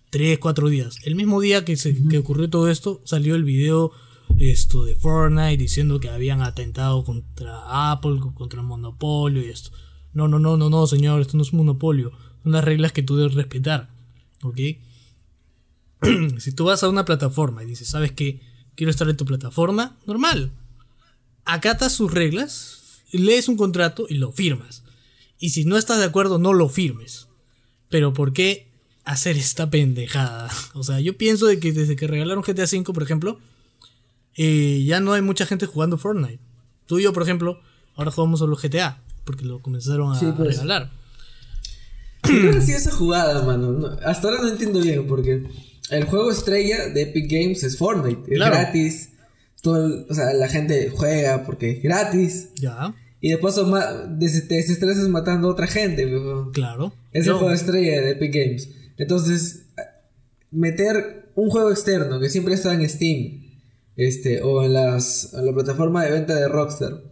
3, 4 días. El mismo día que, se, que ocurrió todo esto, salió el video esto de Fortnite diciendo que habían atentado contra Apple, contra el monopolio y esto. No, no, no, no, no, señor, esto no es monopolio. Son las reglas que tú debes respetar. ¿Ok? si tú vas a una plataforma y dices, ¿sabes qué? Quiero estar en tu plataforma, normal. Acatas sus reglas, lees un contrato y lo firmas. Y si no estás de acuerdo, no lo firmes. Pero ¿por qué hacer esta pendejada? O sea, yo pienso de que desde que regalaron GTA V, por ejemplo, eh, ya no hay mucha gente jugando Fortnite. Tú y yo, por ejemplo, ahora jugamos solo GTA, porque lo comenzaron a Sí, pues. regalar. ¿Qué ha sido esa jugada, mano? No, hasta ahora no entiendo bien porque el juego estrella de Epic Games es Fortnite. Es Claro. gratis. Todo el- o sea, la gente juega porque es gratis. Ya, Y después son des- te desestresas matando a otra gente. claro. Es Yo- el juego estrella de Epic Games. Entonces, meter un juego externo que siempre está en Steam este, o en, las, en la plataforma de venta de Rockstar,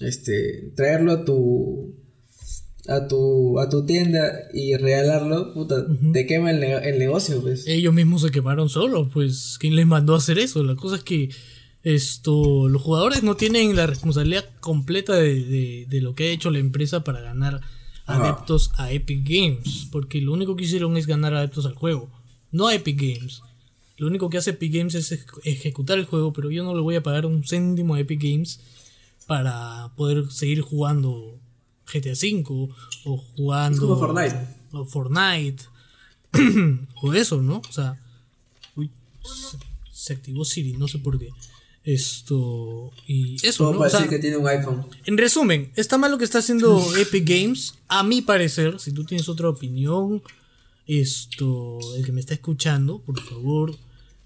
este, traerlo a tu a tu a tu tienda y regalarlo, puta, te quema el, ne- el negocio, pues. ellos mismos se quemaron solos, pues ¿quién les mandó a hacer eso? La cosa es que esto los jugadores no tienen la responsabilidad completa de, de- de lo que ha hecho la empresa para ganar adeptos a Epic Games, porque lo único que hicieron es ganar adeptos al juego, no a Epic Games. Lo único que hace Epic Games es eje- ejecutar el juego, pero yo no le voy a pagar un céntimo a Epic Games para poder seguir jugando GTA V o jugando Es como Fortnite. o Fortnite o eso, ¿no? O sea, uy, se, se activó Siri, no sé por qué. Esto y eso, ¿no? para O sea, decir que tiene un iPhone. en resumen, está mal lo que está haciendo Epic Games, a mi parecer, si tú tienes otra opinión, esto, el que me está escuchando, por favor,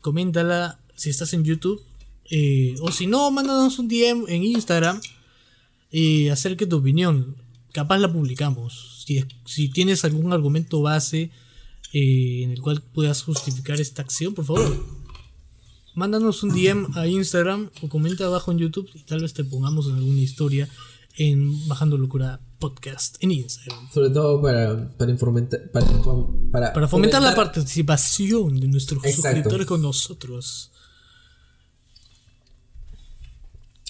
coméntala si estás en YouTube, eh, o si no, mándanos un DM en Instagram y acerca tu opinión, capaz la publicamos, si, si tienes algún argumento base eh, en el cual puedas justificar esta acción, por favor. Mándanos un DM a Instagram o comenta abajo en YouTube y tal vez te pongamos en alguna historia en Bajando Locura Podcast en Instagram. Sobre todo para para para, para, Para fomentar la participación de nuestros Exacto. suscriptores con nosotros.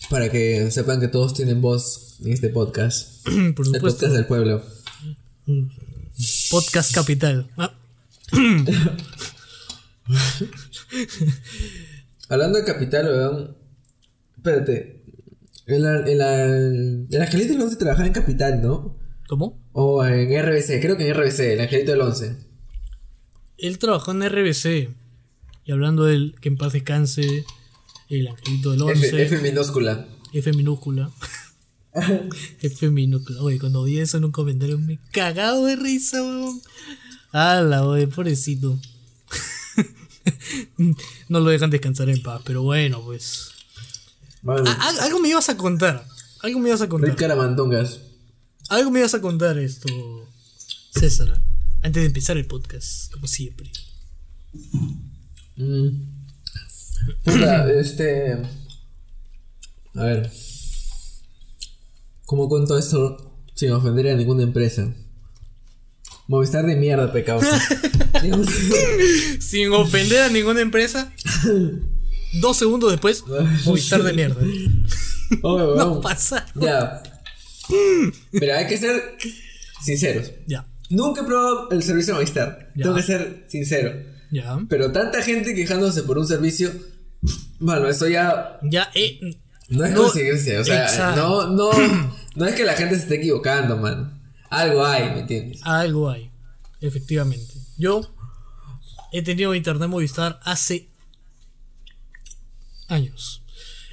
para que sepan que todos tienen voz en este podcast. Por El podcast del pueblo. Podcast Capital. Ah, Hablando de capital, weón. Espérate. El, el, el, el Angelito del 11 trabajaba en Capital, ¿no? ¿Cómo? O en RBC, creo que en RBC, el Angelito del 11. Él trabajó en RBC. Y hablando del que en paz descanse, el angelito del 11. F, F minúscula. F minúscula. F minúscula. Oye, cuando vi eso en un comentario me he cagado de risa, weón. Ala, oye, pobrecito. no lo dejan descansar en paz, pero bueno, pues. Algo me ibas a contar. Algo me ibas a contar. Caramandongas. Algo me ibas a contar esto, César. Antes de empezar el podcast, como siempre. Mm. Puta, este. A ver. ¿Cómo cuento esto sin ofender a ninguna empresa? Movistar de mierda, pecado. Sin ofender a ninguna empresa. Dos segundos después, Movistar de mierda. No pasa. Ya. Mira, hay que ser sinceros. Ya, Nunca he probado el servicio de Movistar. Ya. Tengo que ser sincero. ya. Pero tanta gente quejándose por un servicio. Bueno, eso ya Ya, eh. no es No, conciencia. O sea, exacto. no, no, no es que la gente se esté equivocando, man. Algo hay, ¿me entiendes? Algo hay, efectivamente. Yo he tenido internet Movistar hace años.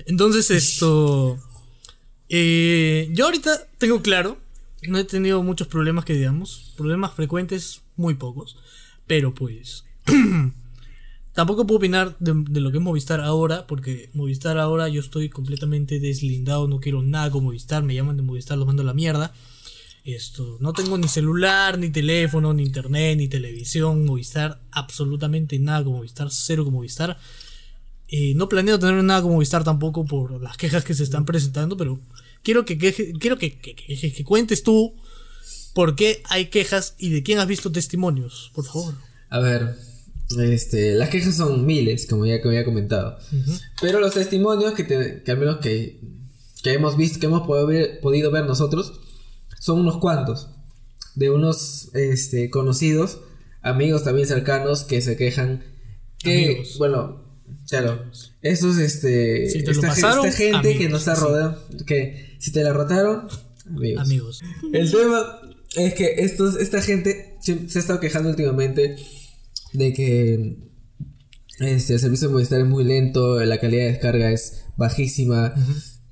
Entonces esto... eh, yo ahorita tengo claro, no he tenido muchos problemas que digamos, problemas frecuentes, muy pocos. Pero pues. Tampoco puedo opinar de, lo que es Movistar ahora, porque Movistar ahora yo estoy completamente deslindado, no quiero nada con Movistar, me llaman de Movistar, los mando a la mierda. Esto, no tengo ni celular, ni teléfono, ni internet, ni televisión, Movistar, absolutamente nada con Movistar, cero con Movistar. Eh, no planeo tener nada con Movistar tampoco por las quejas que se están presentando, pero quiero que, quiero que, que- que- que cuentes tú por qué hay quejas y de quién has visto testimonios, por favor. A ver, este, las quejas son miles, como ya que había comentado. Pero los testimonios que, te- que al menos que, que hemos visto, que hemos podido ver, podido ver nosotros, son unos cuantos. De unos este, conocidos, amigos también cercanos que se quejan que, Amigos. bueno, claro, esos, este, Si te lo esta, pasaron, esta gente que nos ha sí. rodeado, que si te la rotaron, amigos. Amigos. El tema es que estos, esta gente se ha estado quejando últimamente de que este, el servicio de Movistar es muy lento, la calidad de descarga es bajísima.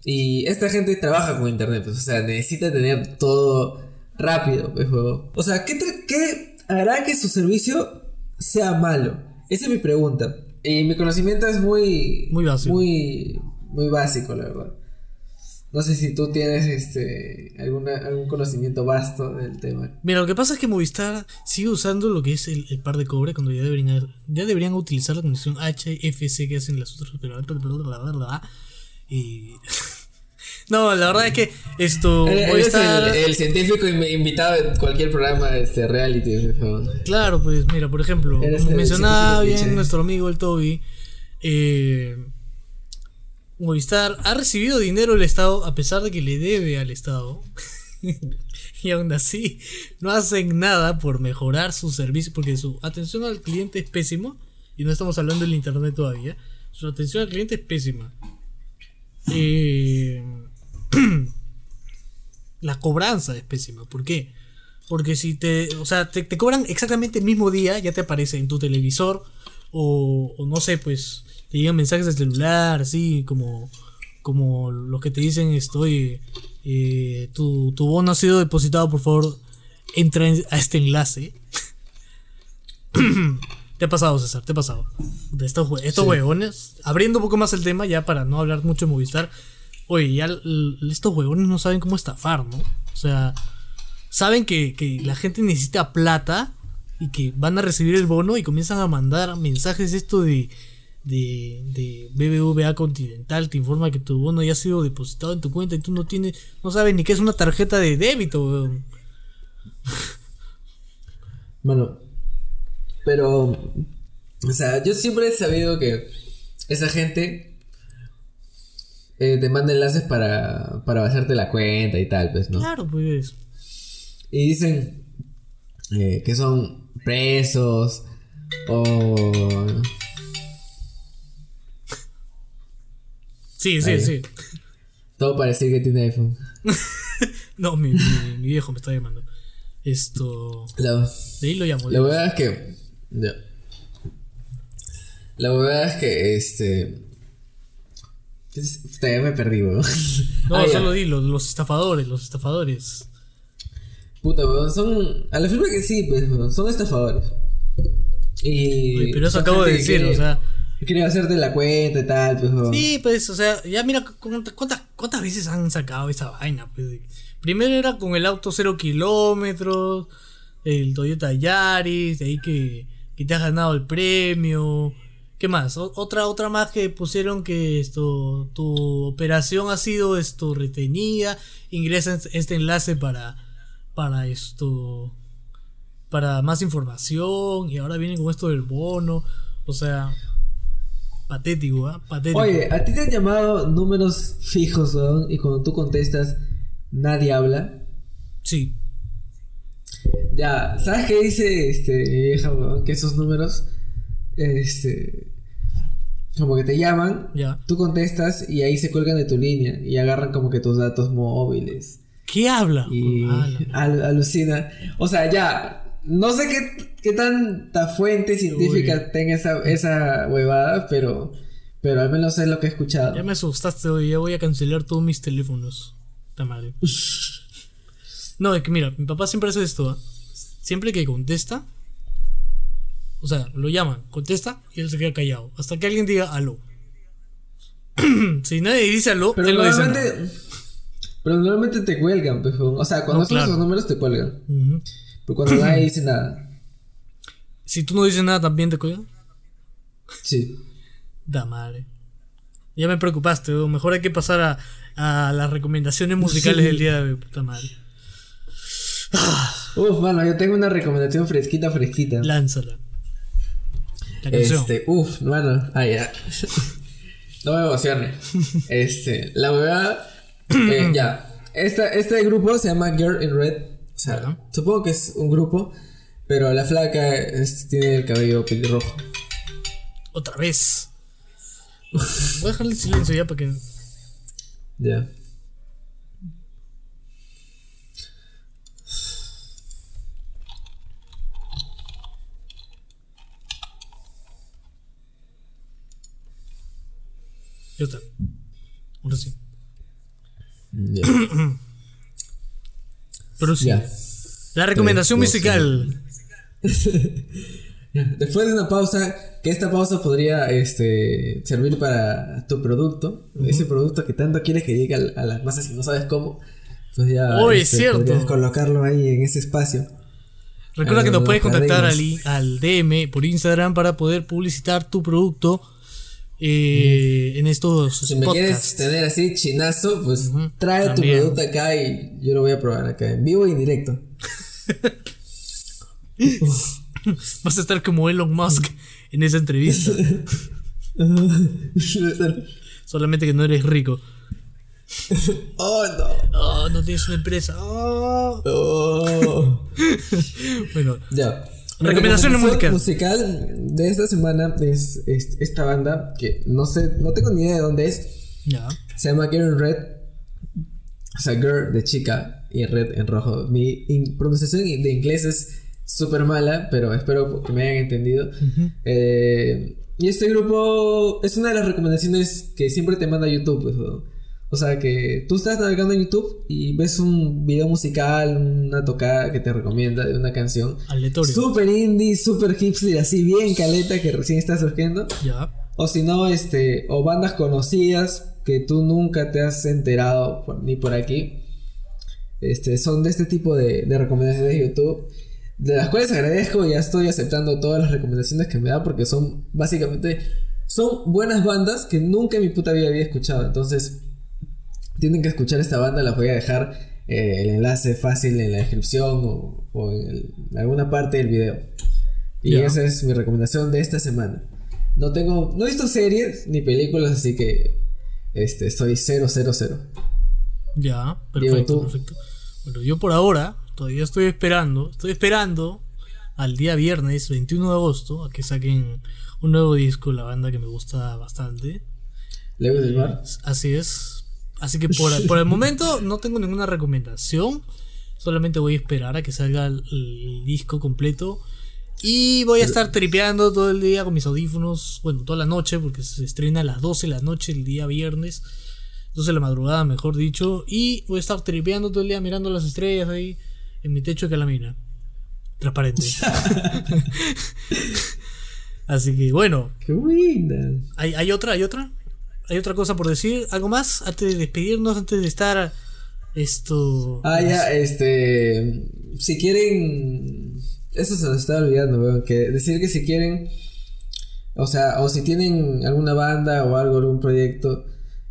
Y esta gente trabaja con internet, pues, o sea, necesita tener todo rápido, pues. O sea, ¿qué, ¿qué hará que su servicio sea malo? Esa es mi pregunta. Y mi conocimiento es muy... Muy básico. Muy, muy básico, la verdad. No sé si tú tienes este alguna, algún conocimiento vasto del tema. Mira, lo que pasa es que Movistar sigue usando lo que es el, el par de cobre cuando ya deberían ya deberían utilizar la conexión HFC que hacen las otras pero y no, la verdad es que esto Eres el, el científico inv- invitado en cualquier programa este reality. por favor. Claro, pues mira, por ejemplo, Eres como mencionaba bien nuestro amigo el Toby, eh, Movistar ha recibido dinero del Estado a pesar de que le debe al Estado. y aún así no hacen nada por mejorar su servicio porque su atención al cliente es pésimo. Y no estamos hablando del Internet todavía. Su atención al cliente es pésima. Eh, la cobranza es pésima. ¿Por qué? Porque si te, o sea, te, te cobran exactamente el mismo día, ya te aparece en tu televisor o, o no sé, pues te llegan mensajes del celular, así como, como los que te dicen estoy, eh, tu, tu bono ha sido depositado, por favor, entra en- a este enlace. te ha pasado, César, te ha pasado. De estos, estos Sí. huevones, abriendo un poco más el tema ya para no hablar mucho de Movistar. Oye, ya estos huevones no saben cómo estafar, ¿no? O sea, saben que, que la gente necesita plata y que van a recibir el bono y comienzan a mandar mensajes esto de, de, de BBVA Continental, te informa que tu bono ya ha sido depositado en tu cuenta y tú no tienes, no sabes ni qué es una tarjeta de débito, weón. Bueno, pero, o sea, yo siempre he sabido que esa gente eh, te manda enlaces para, para vaciarte la cuenta y tal, pues, ¿no? Claro, pues. Y dicen eh, que son presos o... Sí, sí, Ahí. sí. Todo para decir que tiene iPhone. No, mi, mi, mi viejo me está llamando. Esto. La, De ahí lo llamo. la verdad es que... ya. La verdad es que, este... ya me perdí, weón. No, Ah, solo di los, los estafadores, los estafadores. Puta, weón, son... A la firma que sí, pues, weón, son estafadores. Y... Oye, pero eso acabo de decir, quiere- o sea. que Quiere hacerte la cuenta y tal, pues, weón. Sí, pues, o sea, ya mira cuántas, cuántas, cuántas veces han sacado esa vaina. Pues. Primero era con el auto cero kilómetros, el Toyota Yaris, de ahí que, que te has ganado el premio. ¿Qué más? O- otra, otra más que pusieron que esto, tu operación ha sido esto retenida, ingresa este enlace para, para esto, para más información y ahora vienen con esto del bono, o sea, patético, ¿ah? Patético. Oye, ¿a ti te han llamado números fijos, weón? Y cuando tú contestas, nadie habla. Sí, Ya, ¿sabes qué dice este mi vieja? Que esos números, este, como que te llaman, tú contestas y ahí se cuelgan de tu línea y agarran como que tus datos móviles ¿Qué habla? y la- al- alucina. O sea, ya, no sé qué, qué tanta fuente científica Uy. tenga esa, esa huevada, pero, pero al menos es lo que he escuchado. Ya me asustaste hoy, ya voy a cancelar todos mis teléfonos. Puta madre. No, es que mira, mi papá siempre hace esto. Siempre que contesta, O sea, lo llaman, contesta y él se queda callado. Hasta que alguien diga aló. si nadie dice aló, Pero él no dice nada. normalmente, pero normalmente te cuelgan, pues, o sea, cuando No, son claro. esos números te cuelgan. Pero cuando nadie dice nada. Si tú no dices nada, también te cuelgan. Sí. Da madre. Ya me preocupaste, weón. mejor hay que pasar a, a las recomendaciones musicales Sí. del día de hoy, puta madre. Uf, mano, yo tengo una recomendación fresquita, fresquita. Lánzala. Este, uf, mano. Ah, ya. no me emocione. Este, la verdad. eh, ya. Esta, este grupo se llama Girl in Red. O sea, supongo que es un grupo. Pero la flaca es- tiene el cabello pelirrojo. Otra vez. Voy a dejarle el silencio ya para que. Ya. Yo. Ahora sí. Pero. La recomendación musical. Después de una pausa, que esta pausa podría este, servir para tu producto, ese producto que tanto quieres que llegue a, las masas y no sabes cómo, pues ya Oh, es cierto. podrías colocarlo ahí en ese espacio. Recuerda que nos puedes contactar al DM por Instagram para poder publicitar tu producto eh, en estos Si me quieres tener así chinazo, pues trae también. tu producto acá y yo lo voy a probar acá en vivo y en directo. Vas a estar como Elon Musk en esa entrevista. Solamente que no eres rico. oh no. Oh, no tienes una empresa. Oh. Oh. Bueno, Ya. Recomendación musical. musical de esta semana es, es esta banda que no sé, no tengo ni idea de dónde es. ya. Se llama Girl in Red. O sea, Girl de chica y Red en rojo. Mi in- pronunciación de inglés es súper mala, pero espero que me hayan entendido. Eh, y este grupo es una de las recomendaciones que siempre te manda YouTube. pues, o- sea, que tú estás navegando en YouTube y ves un video musical, una tocada que te recomienda de una canción. Aleatorio. Super indie, super hipster, así bien caleta que recién está surgiendo. Ya. O si no, este, o bandas conocidas que tú nunca te has enterado por- ni por aquí. Este, son de este tipo de, de recomendaciones de YouTube. De las cuales agradezco, ya estoy aceptando todas las recomendaciones que me da porque son básicamente son buenas bandas que nunca en mi puta vida había escuchado. Entonces, tienen que escuchar esta banda, la voy a dejar eh, el enlace fácil en la descripción o, o en, el- en alguna parte del video. Y esa es mi recomendación de esta semana. No tengo, no he visto series ni películas, así que este, estoy 000. Ya. Perfecto, perfecto. Bueno, yo por ahora todavía estoy esperando. Estoy esperando al día viernes 21 de agosto a que saquen un nuevo disco, la banda que me gusta bastante. Leo del Mar. Así es. Así que por, por el momento no tengo ninguna recomendación. Solamente voy a esperar a que salga el, el disco completo. Y voy a estar tripeando todo el día con mis audífonos. Bueno, toda la noche, porque se estrena a las 12 de la noche el día viernes. 12 de la madrugada, mejor dicho. Y voy a estar tripeando todo el día mirando las estrellas ahí en mi techo de calamina. Transparente. Así que bueno, Qué buena. ¿Hay, hay otra? ¿Hay otra? ¿Hay otra cosa por decir? ¿Algo más? Antes de despedirnos, antes de estar esto... Ah, ya, este. Si quieren. Eso se nos estaba olvidando, weón. Que decir que si quieren. O sea, o si tienen alguna banda o algo, algún proyecto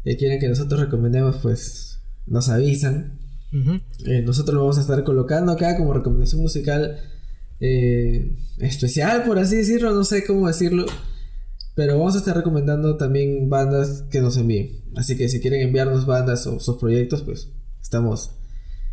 que quieren que nosotros recomendemos, pues nos avisan. Eh, nosotros lo vamos a estar colocando acá como recomendación musical eh, especial, por así decirlo, no sé cómo decirlo. Pero vamos a estar recomendando también bandas que nos envíen. Así que si quieren enviarnos bandas o sus proyectos, pues estamos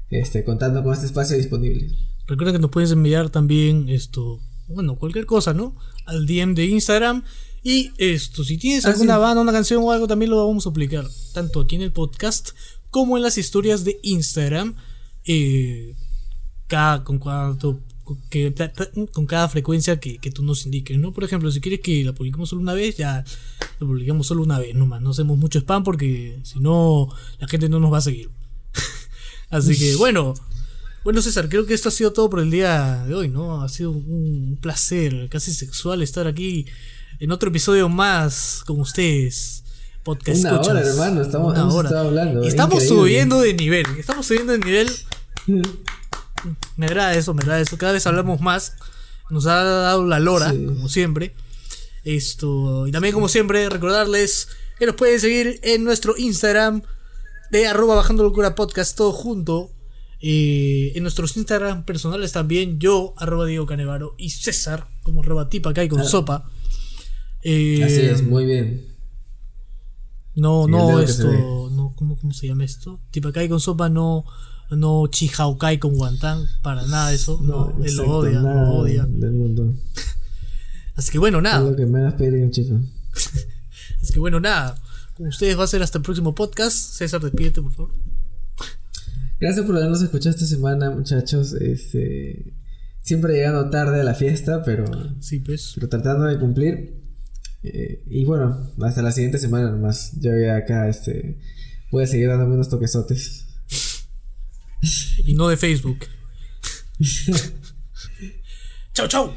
este, contando con este espacio disponible. Recuerda que nos puedes enviar también esto, bueno, cualquier cosa, ¿no? Al DM de Instagram. Y esto, si tienes Ah, alguna sí. banda, una canción o algo, también lo vamos a publicar. Tanto aquí en el podcast como en las historias de Instagram. eh, cada, con, cuanto- que- con cada frecuencia que, que tú nos indiques, ¿no? Por ejemplo, si quieres que la publiquemos solo una vez, ya la publicamos solo una vez nomás. No hacemos mucho spam porque si no, la gente no nos va a seguir. Así que, bueno. Bueno, César, creo que esto ha sido todo por el día de hoy, ¿no? Ha sido un placer casi sexual estar aquí en otro episodio más con ustedes. Podcast Una hora, hermano, estamos, hablando. estamos subiendo de nivel, estamos subiendo de nivel. me agrada eso, me agrada eso. Cada vez hablamos más. Nos ha dado la lora, como siempre. Esto, y también, como siempre, recordarles que nos pueden seguir en nuestro Instagram de arroba bajando locura podcast, todo junto. Eh, en nuestros Instagram personales también, yo, arroba Diego Canevaro, y César, como arroba tipa acá y con sopa. Eh, Así es, muy bien. No, no, esto, no, ¿cómo, ¿cómo, se llama esto? Tipa y con sopa no, no Chihaukai con guantán, para nada eso. No, él lo odia, lo odia. Del mundo. Así que bueno, nada. Es lo que menos un chico. Así que bueno, nada. Con ustedes va a ser hasta el próximo podcast. César, despídete, por favor. Gracias por habernos escuchado esta semana, muchachos. Este, siempre llegando tarde a la fiesta, pero, sí, pues. pero tratando de cumplir. Eh, y bueno, hasta la siguiente semana nomás. Yo voy acá, este, voy a seguir dándome unos toquesotes. Y no de Facebook. chau, chau.